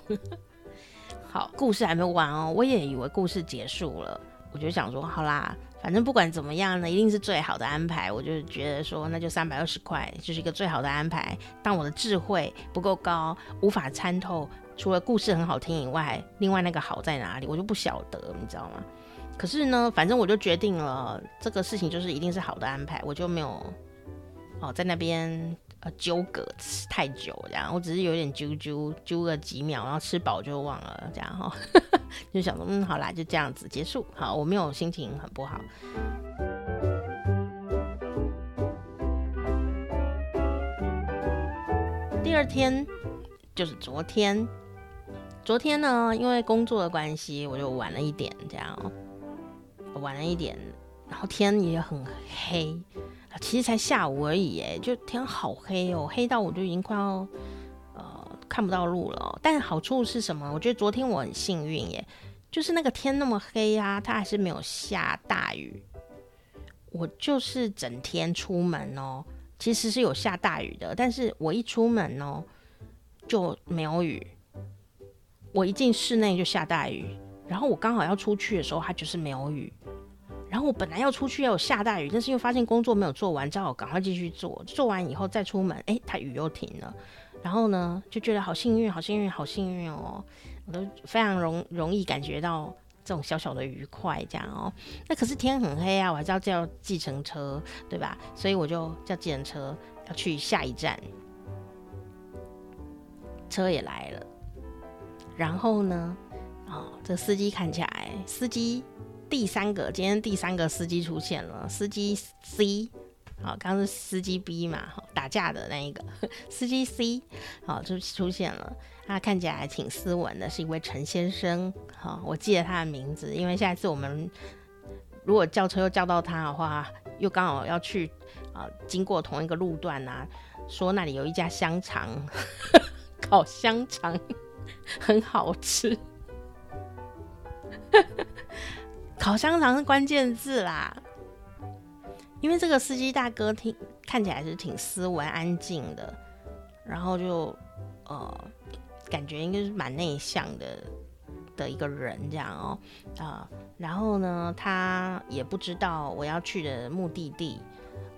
好，故事还没完哦，我也以为故事结束了。我就想说，好啦，反正不管怎么样呢，一定是最好的安排。我就觉得说，那就三百二十块，就是一个最好的安排。当我的智慧不够高，无法参透，除了故事很好听以外，另外那个好在哪里，我就不晓得，你知道吗？可是呢，反正我就决定了，这个事情就是一定是好的安排，我就没有哦在那边。呃，纠葛太久，这样我只是有点揪揪揪个几秒，然后吃饱就忘了，这样哈，[laughs] 就想说，嗯，好啦，就这样子结束。好，我没有心情很不好。第二天就是昨天，昨天呢，因为工作的关系，我就晚了一点，这样，晚了一点，然后天也很黑。其实才下午而已，哎，就天好黑哦，黑到我就已经快要呃看不到路了。但好处是什么？我觉得昨天我很幸运耶，就是那个天那么黑啊，它还是没有下大雨。我就是整天出门哦，其实是有下大雨的，但是我一出门哦就没有雨，我一进室内就下大雨，然后我刚好要出去的时候，它就是没有雨。然后我本来要出去要下大雨，但是又发现工作没有做完，只好赶快继续做。做完以后再出门，哎，它雨又停了。然后呢，就觉得好幸运，好幸运，好幸运哦！我都非常容容易感觉到这种小小的愉快，这样哦。那可是天很黑啊，我还是要叫计程车，对吧？所以我就叫计程车要去下一站。车也来了，然后呢，哦，这司机看起来，司机。第三个，今天第三个司机出现了，司机 C 好，刚是司机 B 嘛，打架的那一个 [laughs] 司机 C，好，就出现了。他看起来还挺斯文的，是一位陈先生。好，我记得他的名字，因为下一次我们如果叫车又叫到他的话，又刚好要去啊，经过同一个路段啊，说那里有一家香肠，[laughs] 烤香肠很好吃。烤香肠是关键字啦，因为这个司机大哥听看起来是挺斯文安静的，然后就呃感觉应该是蛮内向的的一个人这样哦啊、然后呢他也不知道我要去的目的地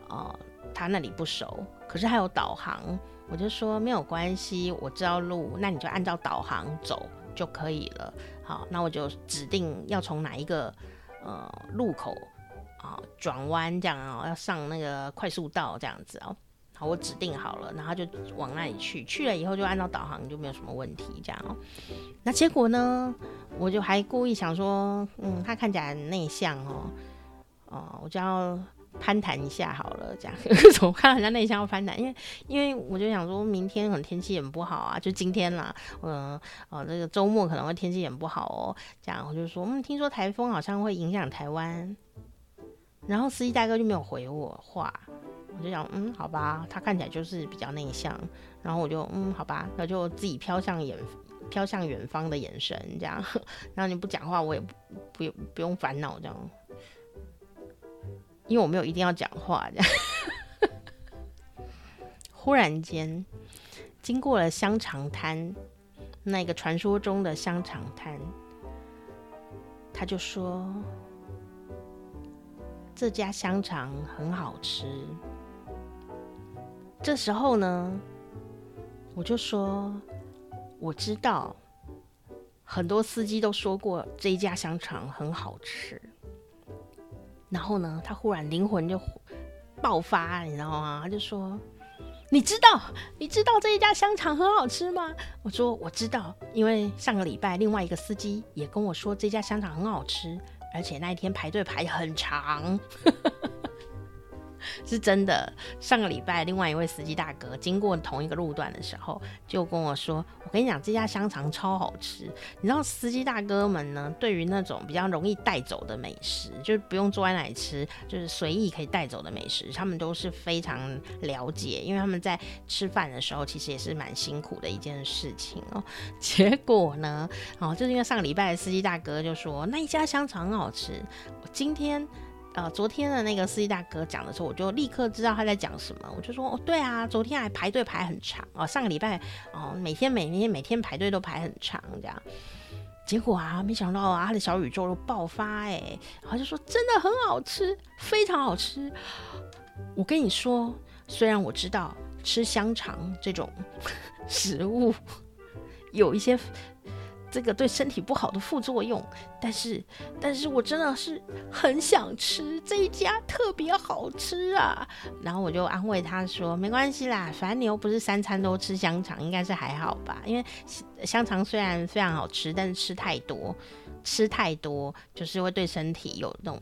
哦、他那里不熟，可是还有导航，我就说没有关系，我知道路，那你就按照导航走就可以了。好，那我就指定要从哪一个呃路口啊转弯这样啊、要上那个快速道这样子哦、好，我指定好了，然后就往那里去。去了以后就按照导航，就没有什么问题这样哦、那结果呢，我就还故意想说，嗯，他看起来很内向哦、哦，我就要。攀谈一下好了，[laughs] 这样我看到人家内向要攀谈？因为因为我就想说明天可能天气很不好啊，就今天啦，嗯哦，这个周末可能会天气很不好哦，这样我就说，嗯，听说台风好像会影响台湾，然后司机大哥就没有回我话，我就想，嗯，好吧，他看起来就是比较内向，然后我就，嗯，好吧，那就自己飘向远飘向远方的眼神，这样，[laughs] 然后你不讲话，我也不不不用烦恼这样。因为我没有一定要讲话，这样。[laughs] 忽然间，经过了香肠摊，那个传说中的香肠摊，他就说这家香肠很好吃。这时候呢，我就说我知道，很多司机都说过这一家香肠很好吃。然后呢，他忽然灵魂就爆发，你知道吗？他就说：“你知道，你知道这一家香肠很好吃吗？”我说：“我知道，因为上个礼拜另外一个司机也跟我说这家香肠很好吃，而且那一天排队排很长。”是真的。上个礼拜，另外一位司机大哥经过同一个路段的时候，就跟我说：“我跟你讲，这家香肠超好吃。”你知道，司机大哥们呢，对于那种比较容易带走的美食，就是不用坐在那里吃，就是随意可以带走的美食，他们都是非常了解，因为他们在吃饭的时候，其实也是蛮辛苦的一件事情哦。[laughs] 结果呢，哦，就是因为上个礼拜的司机大哥就说那一家香肠很好吃，我今天。呃，昨天的那个司机大哥讲的时候，我就立刻知道他在讲什么。我就说，哦，对啊，昨天还排队排很长哦，上个礼拜哦，每天每天每天排队都排很长这样。结果啊，没想到啊，他的小宇宙都爆发哎，然后就说真的很好吃，非常好吃。我跟你说，虽然我知道吃香肠这种 [laughs] 食物有一些。这个对身体不好的副作用，但是，但是我真的是很想吃这一家特别好吃啊！然后我就安慰他说：“没关系啦，反正你又不是三餐都吃香肠，应该是还好吧？因为香肠虽然非常好吃，但是吃太多，吃太多就是会对身体有那种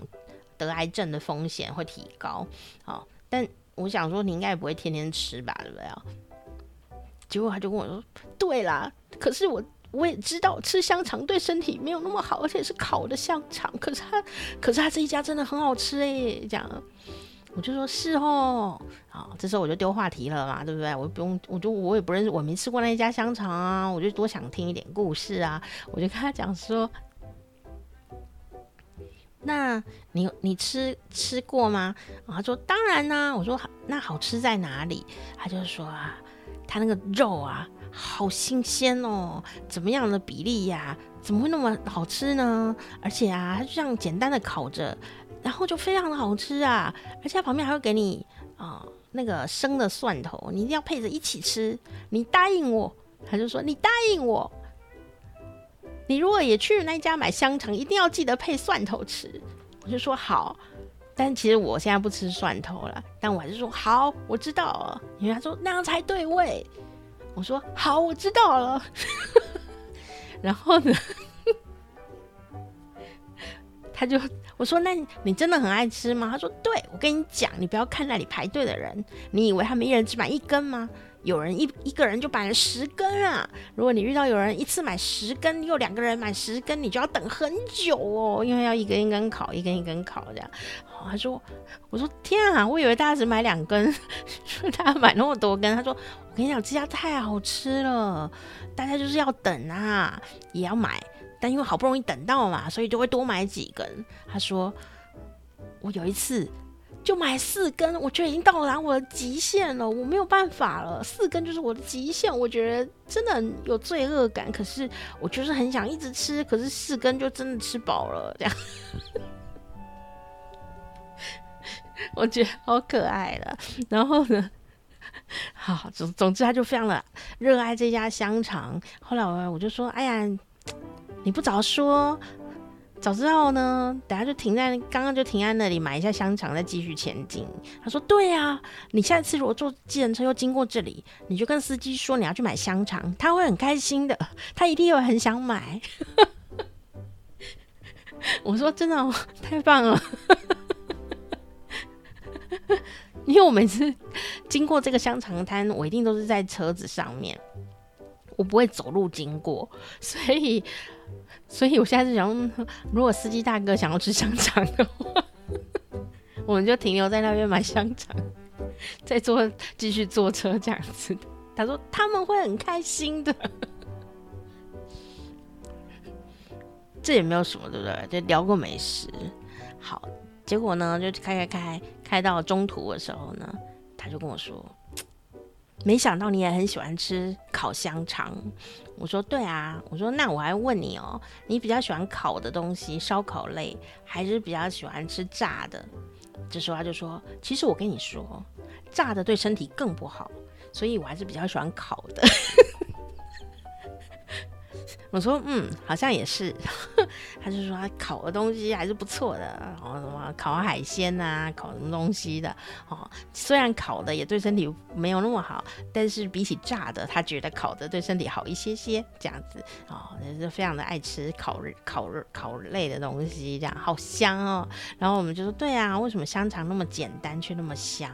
得癌症的风险会提高。好，但我想说你应该也不会天天吃吧，对不对？结果他就跟我说：对啦，可是我。”我也知道吃香肠对身体没有那么好，而且是烤的香肠。可是他，可是他这一家真的很好吃哎，这样，我就说是哦，好，这时候我就丢话题了嘛，对不对？我不用，我就我也不认识，我没吃过那一家香肠啊，我就多想听一点故事啊，我就跟他讲说，那你你吃吃过吗？他说当然啦，我说那好吃在哪里？他就说啊，他那个肉啊。好新鲜哦！怎么样的比例呀？怎么会那么好吃呢？而且啊，它就这样简单的烤着，然后就非常的好吃啊！而且它旁边还会给你啊、那个生的蒜头，你一定要配着一起吃。你答应我，他就说你答应我，你如果也去那一家买香肠，一定要记得配蒜头吃。我就说好，但其实我现在不吃蒜头了，但我还是说好，我知道了，因为他说那样才对味。我说好，我知道了。[laughs] 然后呢，[laughs] 他就我说，那你真的很爱吃吗？他说对，我跟你讲，你不要看那里排队的人，你以为他们一人只买一根吗？有人一一个人就买了十根啊！如果你遇到有人一次买十根，又两个人买十根，你就要等很久哦，因为要一根一根烤，一根一根烤这样。他说，我说天啊，我以为大家只买两根，[laughs] 说大家买那么多根。他说，我跟你讲，这家太好吃了，大家就是要等啊，也要买，但因为好不容易等到嘛，所以就会多买几根。他说，我有一次。就买四根，我觉得已经到达我的极限了，我没有办法了。四根就是我的极限，我觉得真的有罪恶感。可是我就是很想一直吃，可是四根就真的吃饱了，这样。[laughs] 我觉得好可爱了。然后呢，[laughs] 好总总之他就非常的热爱这家香肠。后来我我就说，哎呀，你不早说。早知道呢，等下就停在刚刚就停在那里买一下香肠，再继续前进。他说：“对呀、啊，你下次如果坐计程车又经过这里，你就跟司机说你要去买香肠，他会很开心的，他一定会很想买。[laughs] ”我说：“真的、太棒了！”因为我每次经过这个香肠摊，我一定都是在车子上面，我不会走路经过，所以。所以我现在是想，[laughs] 如果司机大哥想要吃香肠的话，[laughs] 我们就停留在那边买香肠，再坐继续坐车这样子。他说他们会很开心的，[laughs] 这也没有什么，对不对？就聊过美食。好，结果呢，就开开开开到中途的时候呢，他就跟我说。没想到你也很喜欢吃烤香肠，我说对啊，我说那我还问你哦，你比较喜欢烤的东西，烧烤类，还是比较喜欢吃炸的？这时候他就说，其实我跟你说，炸的对身体更不好，所以我还是比较喜欢烤的。我说嗯，好像也是。[laughs] 他就说他烤的东西还是不错的，然后什么烤海鲜啊，烤什么东西的哦。虽然烤的也对身体没有那么好，但是比起炸的，他觉得烤的对身体好一些些。这样子哦，也是非常的爱吃烤烤烤类的东西，这样好香哦。然后我们就说对啊，为什么香肠那么简单却那么香？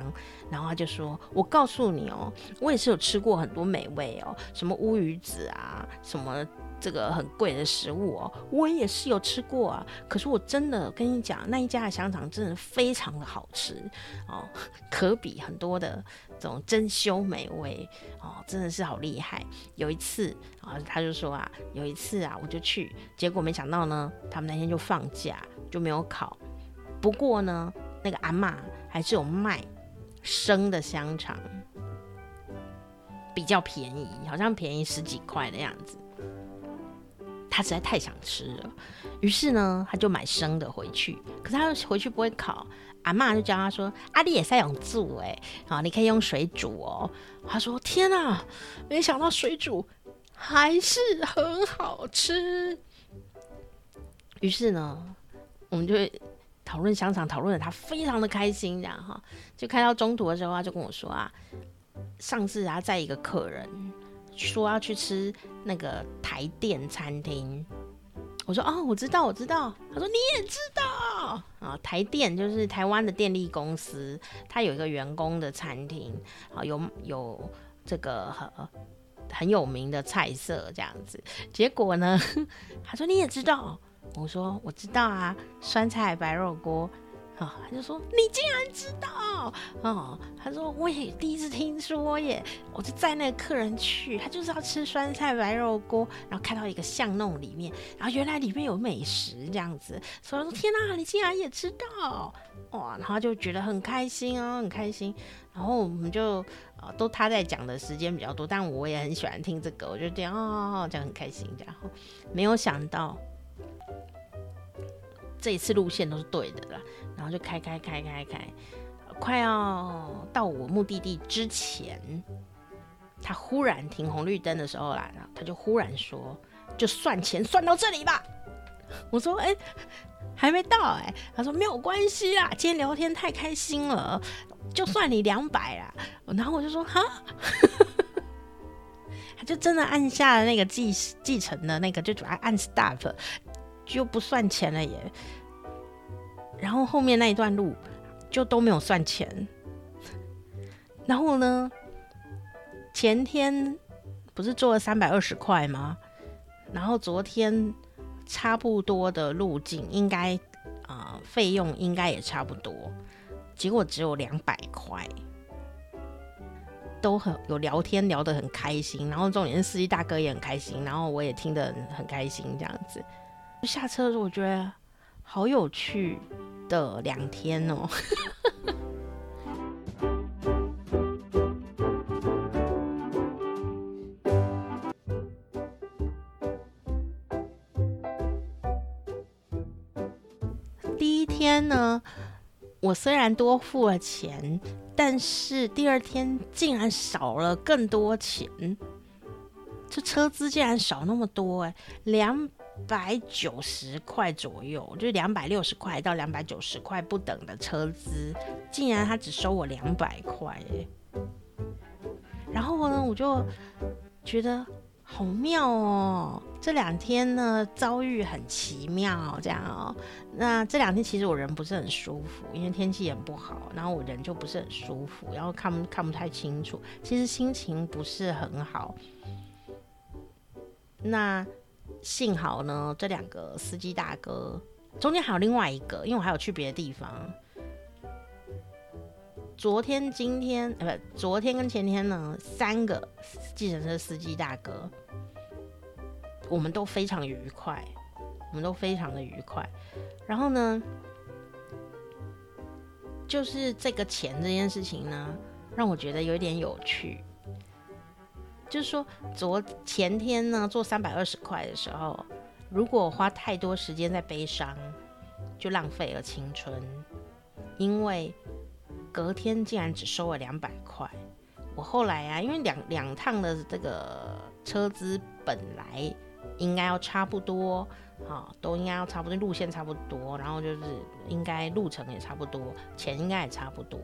然后他就说，我告诉你哦，我也是有吃过很多美味哦，什么乌鱼子啊，什么。这个很贵的食物哦，我也是有吃过啊。可是我真的跟你讲，那一家的香肠真的非常的好吃哦，可比很多的这种珍馐美味哦，真的是好厉害。有一次啊，他就说啊，有一次啊，我就去，结果没想到呢，他们那天就放假，就没有烤。不过呢，那个阿嬷还是有卖生的香肠，比较便宜，好像便宜十几块的样子。他实在太想吃了，于是呢，他就买生的回去。可是他回去不会烤，阿妈就教他说：“阿弟也是用煮哎，啊，你可以用水煮哦。”他说：“天哪，没想到水煮还是很好吃。”于是呢，我们就讨论香肠，讨论的他非常的开心，这样哈，就开到中途的时候，他就跟我说啊，上次他在一个客人。说要去吃那个台电餐厅，我说哦，我知道，我知道。他说你也知道啊，台电就是台湾的电力公司，它有一个员工的餐厅啊，有有这个很很有名的菜色这样子。结果呢，[laughs] 他说你也知道，我说我知道啊，酸菜白肉锅。啊、他就说你竟然知道哦，他说我也第一次听说耶，我就载那个客人去，他就是要吃酸菜白肉锅，然后开到一个巷弄里面，然后原来里面有美食这样子，所以说天哪，你竟然也知道哇，然后就觉得很开心哦，很开心，然后我们就啊、都他在讲的时间比较多，但我也很喜欢听这个，我就这样哦，这样很开心，然后，没有想到这一次路线都是对的啦。然后就开开开开开，快要到我目的地之前，他忽然停红绿灯的时候啦，然后，他就忽然说：“就算钱算到这里吧。”我说：“哎，还没到哎。”他说：“没有关系啦，今天聊天太开心了，就算你两百啦。”然后我就说：“哈。[laughs] ”他就真的按下了那个继继承的那个，就主要按 stop，就不算钱了耶。然后后面那一段路就都没有算钱。[laughs] 然后呢，前天不是做了三百二十块吗？然后昨天差不多的路径，应该啊费用应该也差不多，结果只有两百块，都很有聊天聊得很开心，然后重点是司机大哥也很开心，然后我也听得很很开心，这样子。下车的时候我觉得好有趣的两天哦。[laughs] 第一天呢，我虽然多付了钱，但是第二天竟然少了更多钱，这车资竟然少那么多哎，两百九十块左右，就是两百六十块到两百九十块不等的车资，竟然他只收我两百块，然后呢，我就觉得。好妙哦！这两天呢，遭遇很奇妙，这样哦。那这两天其实我人不是很舒服，因为天气也不好，然后我人就不是很舒服，然后看看不太清楚，其实心情不是很好。那幸好呢，这两个司机大哥中间还有另外一个，因为我还有去别的地方。昨天、今天，呃，不，昨天跟前天呢，三个计程车司机大哥，我们都非常愉快，我们都非常的愉快。然后呢，就是这个钱这件事情呢，让我觉得有点有趣。就是说，昨前天呢，做三百二十块的时候，如果花太多时间在悲伤，就浪费了青春，因为。隔天竟然只收了两百块，我后来啊，因为两两趟的这个车资本来应该要差不多，啊，都应该要差不多，路线差不多，然后就是应该路程也差不多，钱应该也差不多，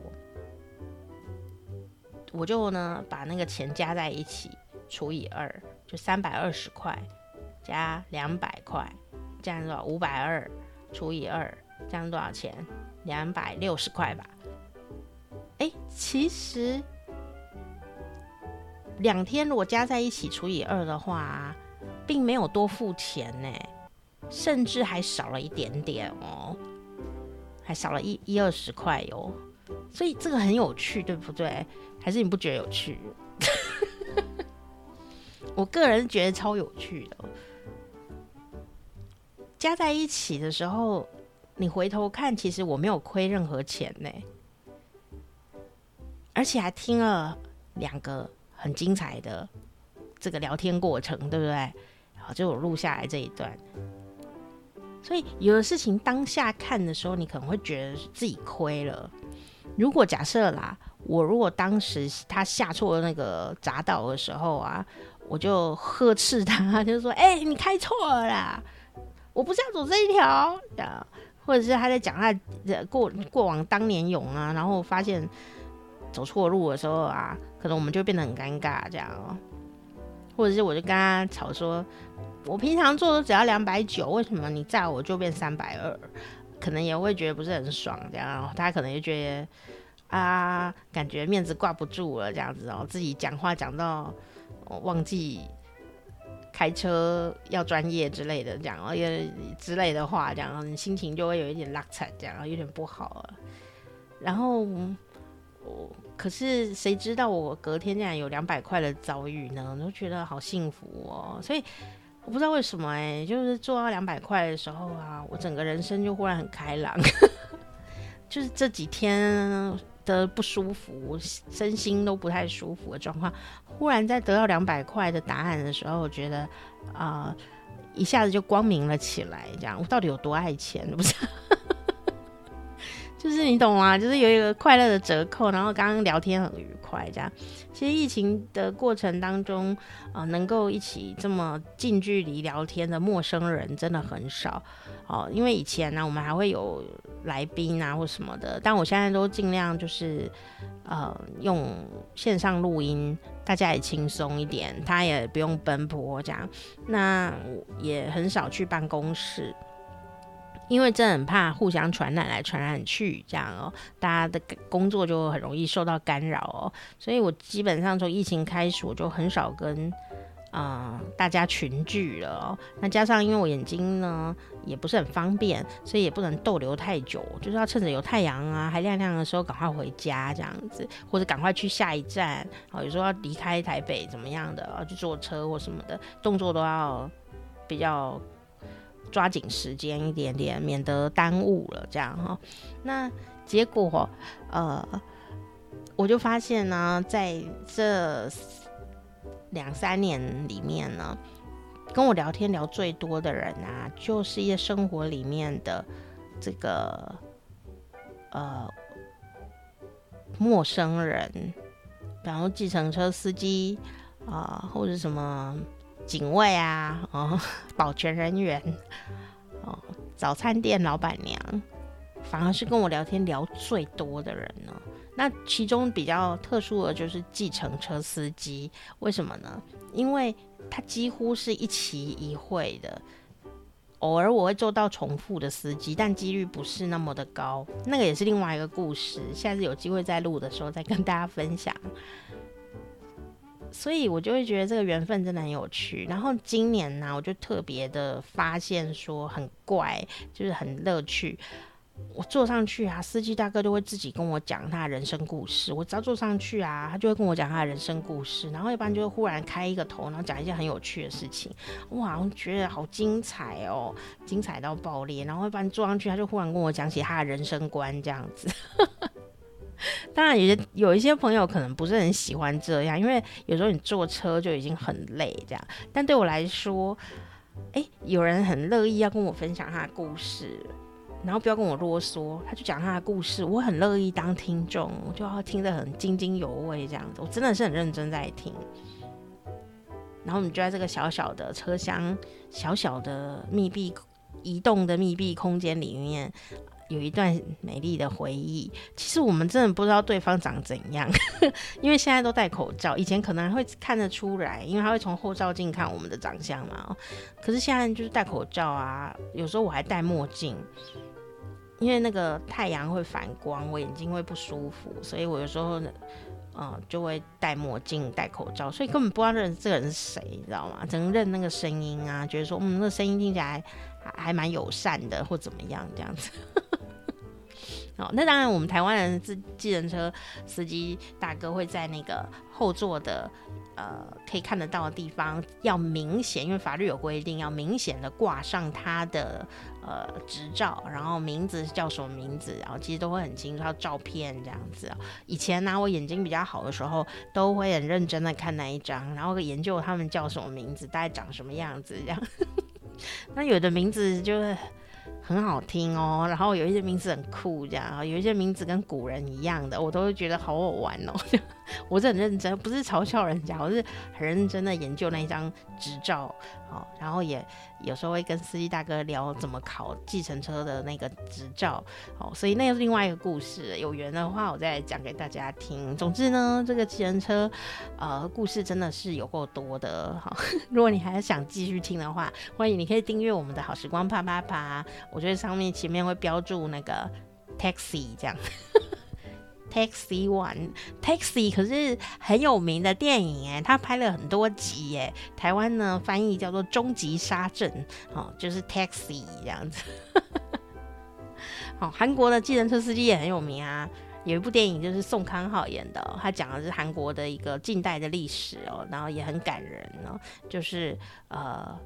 我就呢把那个钱加在一起除以二，就三百二十块加两百块，这样多少？五百二除以二，这样多少钱？两百六十块吧。哎，其实两天如果加在一起除以二的话，并没有多付钱呢，甚至还少了一点点哦，还少了一一二十块哟。所以这个很有趣，对不对？还是你不觉得有趣？[laughs] 我个人觉得超有趣的。加在一起的时候，你回头看，其实我没有亏任何钱呢。而且还听了两个很精彩的这个聊天过程，对不对？好，就我录下来这一段。所以有的事情当下看的时候，你可能会觉得自己亏了。如果假设啦，我如果当时他下错那个匝道的时候啊，我就呵斥他，就说：“哎、你开错了啦，我不是要走这一条。”或者是他在讲他的过过往当年勇啊，然后发现。走错路的时候啊，可能我们就变得很尴尬，这样哦。或者是我就跟他吵说，我平常做的只要两百九，为什么你载我就变三百二？可能也会觉得不是很爽，这样。他可能就觉得啊，感觉面子挂不住了，这样子哦。自己讲话讲到忘记开车要专业之类的，这样，也之类的话，这样，你心情就会有一点落差，这样有点不好了。然后我。可是谁知道我隔天竟然有两百块的遭遇呢？我都觉得好幸福哦。所以我不知道为什么哎、欸，就是做到两百块的时候啊，我整个人生就忽然很开朗。[laughs] 就是这几天的不舒服，身心都不太舒服的状况，忽然在得到两百块的答案的时候，我觉得啊、一下子就光明了起来。这样，我到底有多爱钱？不是？就是你懂吗？就是有一个快乐的折扣，然后刚刚聊天很愉快，这样。其实疫情的过程当中，啊、呃，能够一起这么近距离聊天的陌生人真的很少哦。因为以前呢，我们还会有来宾啊或什么的，但我现在都尽量就是呃用线上录音，大家也轻松一点，他也不用奔波这样。那也很少去办公室。因为真的很怕互相传染来传染去，这样哦，大家的工作就很容易受到干扰哦。所以我基本上从疫情开始，我就很少跟啊、大家群聚了哦。那加上因为我眼睛呢也不是很方便，所以也不能逗留太久，就是要趁着有太阳啊还亮亮的时候赶快回家这样子，或者赶快去下一站。哦，有时候要离开台北怎么样的，要去坐车或什么的，动作都要比较。抓紧时间一点点，免得耽误了这样哈。那结果呃，我就发现呢，在这两三年里面呢，跟我聊天聊最多的人啊，就是一些生活里面的这个呃陌生人，比方说计程车司机啊、或者什么。警卫啊，哦，[laughs] 保全人员，哦，早餐店老板娘，反而是跟我聊天聊最多的人呢。那其中比较特殊的就是计程车司机，为什么呢？因为他几乎是一期一会的，偶尔我会做到重复的司机，但几率不是那么的高。那个也是另外一个故事，下次有机会再录的时候再跟大家分享。所以我就会觉得这个缘分真的很有趣。然后今年呢、我就特别的发现说很怪，就是很乐趣。我坐上去啊，司机大哥就会自己跟我讲他的人生故事。我只要坐上去啊，他就会跟我讲他的人生故事。然后一般就会忽然开一个头，然后讲一件很有趣的事情。哇，我觉得好精彩哦，精彩到爆裂。然后一般坐上去，他就忽然跟我讲起他的人生观这样子。[laughs] 当然，有些有一些朋友可能不是很喜欢这样，因为有时候你坐车就已经很累这样。但对我来说，哎、有人很乐意要跟我分享他的故事，然后不要跟我啰嗦，他就讲他的故事，我很乐意当听众，我就要听得很津津有味这样子。我真的是很认真在听。然后我们就在这个小小的车厢、小小的密闭、移动的密闭空间里面。有一段美丽的回忆。其实我们真的不知道对方长怎样，[laughs] 因为现在都戴口罩。以前可能会看得出来，因为他会从后照镜看我们的长相嘛。可是现在就是戴口罩啊，有时候我还戴墨镜，因为那个太阳会反光，我眼睛会不舒服，所以我有时候呢，嗯，就会戴墨镜、戴口罩，所以根本不知道认这个人是谁，你知道吗？只能认那个声音啊，觉得说，嗯，那声音听起来还蛮友善的，或怎么样这样子。[laughs] 哦，那当然，我们台湾人自计程车司机大哥会在那个后座的呃可以看得到的地方，要明显，因为法律有规定，要明显的挂上他的呃执照，然后名字叫什么名字，然后其实都会很清楚，还有照片这样子。以前呢，我眼睛比较好的时候，都会很认真的看那一张，然后研究他们叫什么名字，大概长什么样子这样。那有的名字就是。很好听哦，然后有一些名字很酷，这样，有一些名字跟古人一样的，我都会觉得好好玩哦。我是很认真，不是嘲笑人家，我是很认真的研究那一张执照，哦，然后也有时候会跟司机大哥聊怎么考计程车的那个执照，哦，所以那是另外一个故事，有缘的话我再讲给大家听。总之呢，这个计程车，呃，故事真的是有够多的，好，[laughs] 如果你还想继续听的话，欢迎你可以订阅我们的好时光啪啪啪。我觉得上面前面会标注那个 taxi 这样，taxi one，taxi 可是很有名的电影哎，他拍了很多集哎，台湾呢翻译叫做终极杀阵哦，就是 taxi 这样子。好，[laughs] 韩国的计程车司机也很有名啊，有一部电影就是宋康昊演的，他讲的是韩国的一个近代的历史哦，然后也很感人哦，就是呃，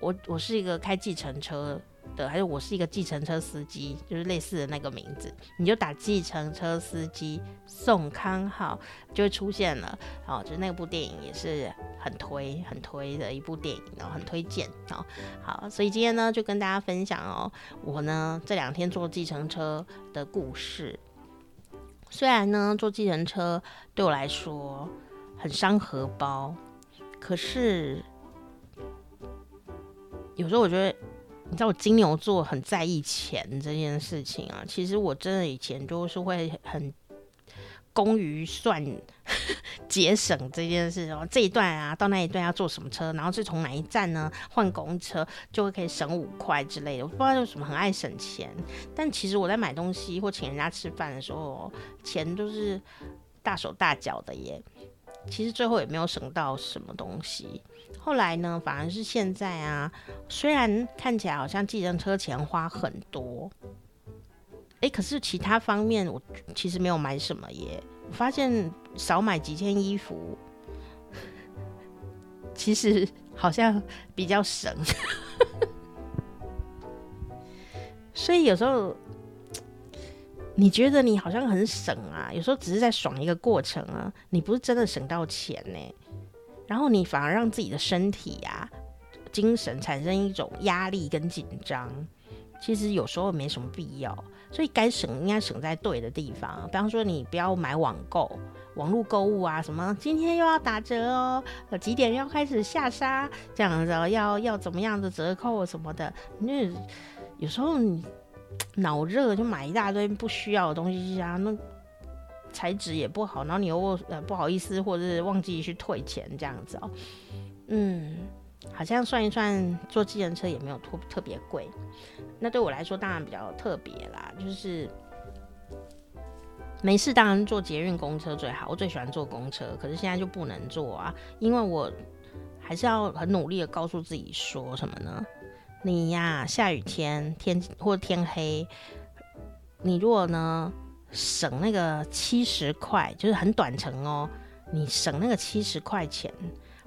我我是一个开计程车。的，还是我是一个计程车司机，就是类似的那个名字，你就打计程车司机宋康昊就会出现了。哦，就是那部电影也是很推很推的一部电影，然后很推荐哦。好，所以今天呢就跟大家分享哦，我呢这两天坐计程车的故事。虽然呢坐计程车对我来说很伤荷包，可是有时候我觉得。你知道我金牛座很在意钱这件事情啊，其实我真的以前就是会很工于算节省这件事哦，这一段啊到那一段要坐什么车，然后是从哪一站呢换公车就会可以省五块之类的。我不知道为什么很爱省钱，但其实我在买东西或请人家吃饭的时候，钱都是大手大脚的耶。其实最后也没有省到什么东西。后来呢，反而是现在啊，虽然看起来好像计程车钱花很多。哎，可是其他方面我其实没有买什么耶。我发现少买几件衣服，[laughs] 其实好像比较省。[laughs] 所以有时候你觉得你好像很省啊，有时候只是在爽一个过程啊，你不是真的省到钱呢。然后你反而让自己的身体呀、啊、精神产生一种压力跟紧张，其实有时候没什么必要。所以该省应该省在对的地方，比方说你不要买网购、网络购物啊，什么今天又要打折哦，几点要开始下杀，这样子要要怎么样的折扣什么的，那有时候你 [tsk] 脑热就买一大堆不需要的东西啊，那材质也不好，然后你又呃不好意思或者是忘记去退钱这样子哦，嗯。好像算一算，坐计程车也没有特特别贵。那对我来说当然比较特别啦，就是没事当然坐捷运公车最好。我最喜欢坐公车，可是现在就不能坐啊，因为我还是要很努力的告诉自己说什么呢？你呀，下雨天天或天黑，你如果呢省那个七十块，就是很短程哦，你省那个七十块钱，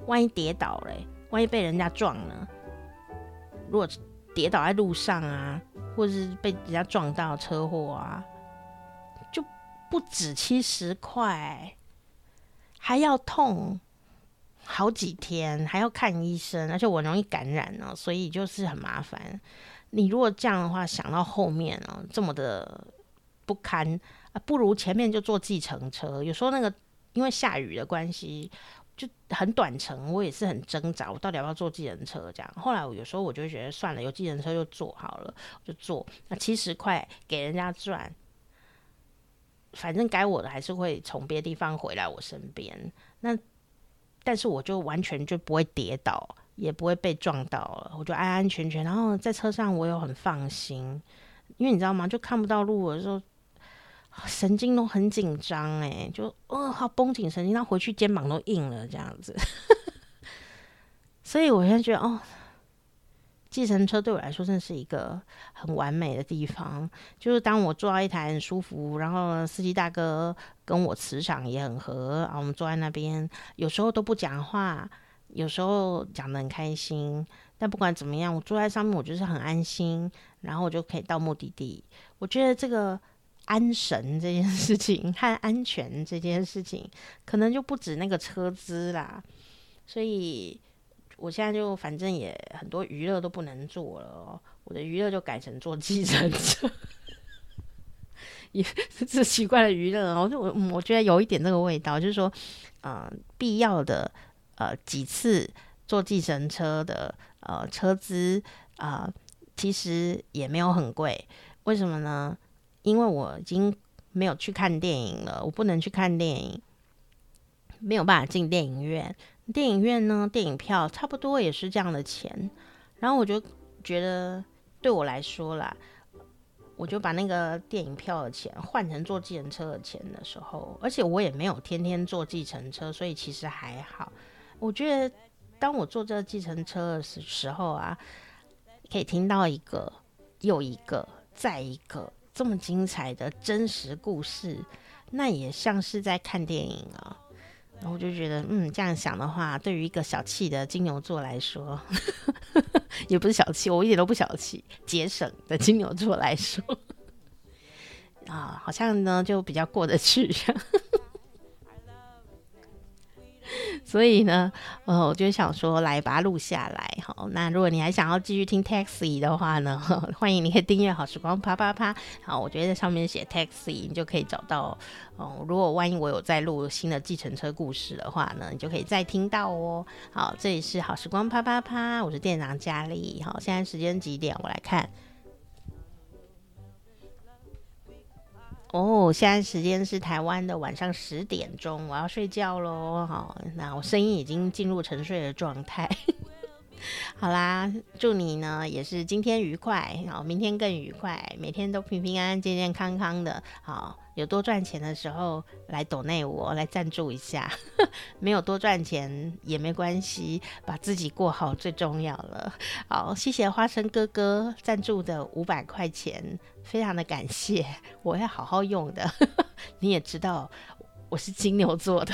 万一跌倒嘞。万一被人家撞了，如果跌倒在路上啊，或者是被人家撞到车祸啊，就不止七十块，还要痛好几天，还要看医生，而且我容易感染呢，所以就是很麻烦。你如果这样的话，想到后面啊，这么的不堪啊，不如前面就坐计程车。有时候那个因为下雨的关系。就很短程，我也是很挣扎，我到底要不要坐计程车？这样，后来我有时候我就觉得算了，有计程车就坐好了，就坐。那七十块给人家赚，反正该我的还是会从别的地方回来我身边。那但是我就完全就不会跌倒，也不会被撞到了，我就安安全全。然后在车上我又很放心，因为你知道吗？就看不到路的时候。神经都很紧张哎，就哦，好绷紧神经，那回去肩膀都硬了这样子。[laughs] 所以我现在觉得哦，计程车对我来说真是一个很完美的地方。就是当我坐到一台很舒服，然后司机大哥跟我磁场也很合啊，我们坐在那边，有时候都不讲话，有时候讲得很开心。但不管怎么样，我坐在上面，我就是很安心，然后我就可以到目的地。我觉得这个。安神这件事情和安全这件事情，可能就不止那个车资啦。所以我现在就反正也很多娱乐都不能做了喔，我的娱乐就改成坐计程车，也是奇怪的娱乐喔。我我我觉得有一点这个味道，就是说，呃，必要的呃几次坐计程车的呃车资啊，呃，其实也没有很贵。为什么呢？因为我已经没有去看电影了，我不能去看电影，没有办法进电影院。电影院呢，电影票差不多也是这样的钱。然后我就觉得，对我来说啦，我就把那个电影票的钱换成坐计程车的钱的时候，而且我也没有天天坐计程车，所以其实还好。我觉得，当我坐这计程车的时候啊，可以听到一个又一个再一个。这么精彩的真实故事，那也像是在看电影啊。然后我就觉得，嗯，这样想的话，对于一个小气的金牛座来说，[laughs] 也不是小气，我一点都不小气，节省的金牛座来说，啊，好像呢就比较过得去。[laughs] 所以呢，呃，我就想说，来把它录下来。好，那如果你还想要继续听 Taxi 的话呢，[laughs] 欢迎你可以订阅好时光啪啪啪。好，我觉得在上面写 Taxi，你就可以找到。哦、如果万一我有在录新的计程车故事的话呢，你就可以再听到哦。好，这里是好时光啪啪啪，我是店长佳丽。好，现在时间几点？我来看。哦，现在时间是台湾的晚上十点钟，我要睡觉喽。好，那我声音已经进入沉睡的状态。[laughs] 好啦，祝你呢也是今天愉快，好，明天更愉快，每天都平平安安、健健康康的。好，有多赚钱的时候来抖内我来赞助一下，[laughs] 没有多赚钱也没关系，把自己过好最重要了。好，谢谢花生哥哥赞助的五百块钱，非常的感谢，我会好好用的。[laughs] 你也知道我是金牛座的。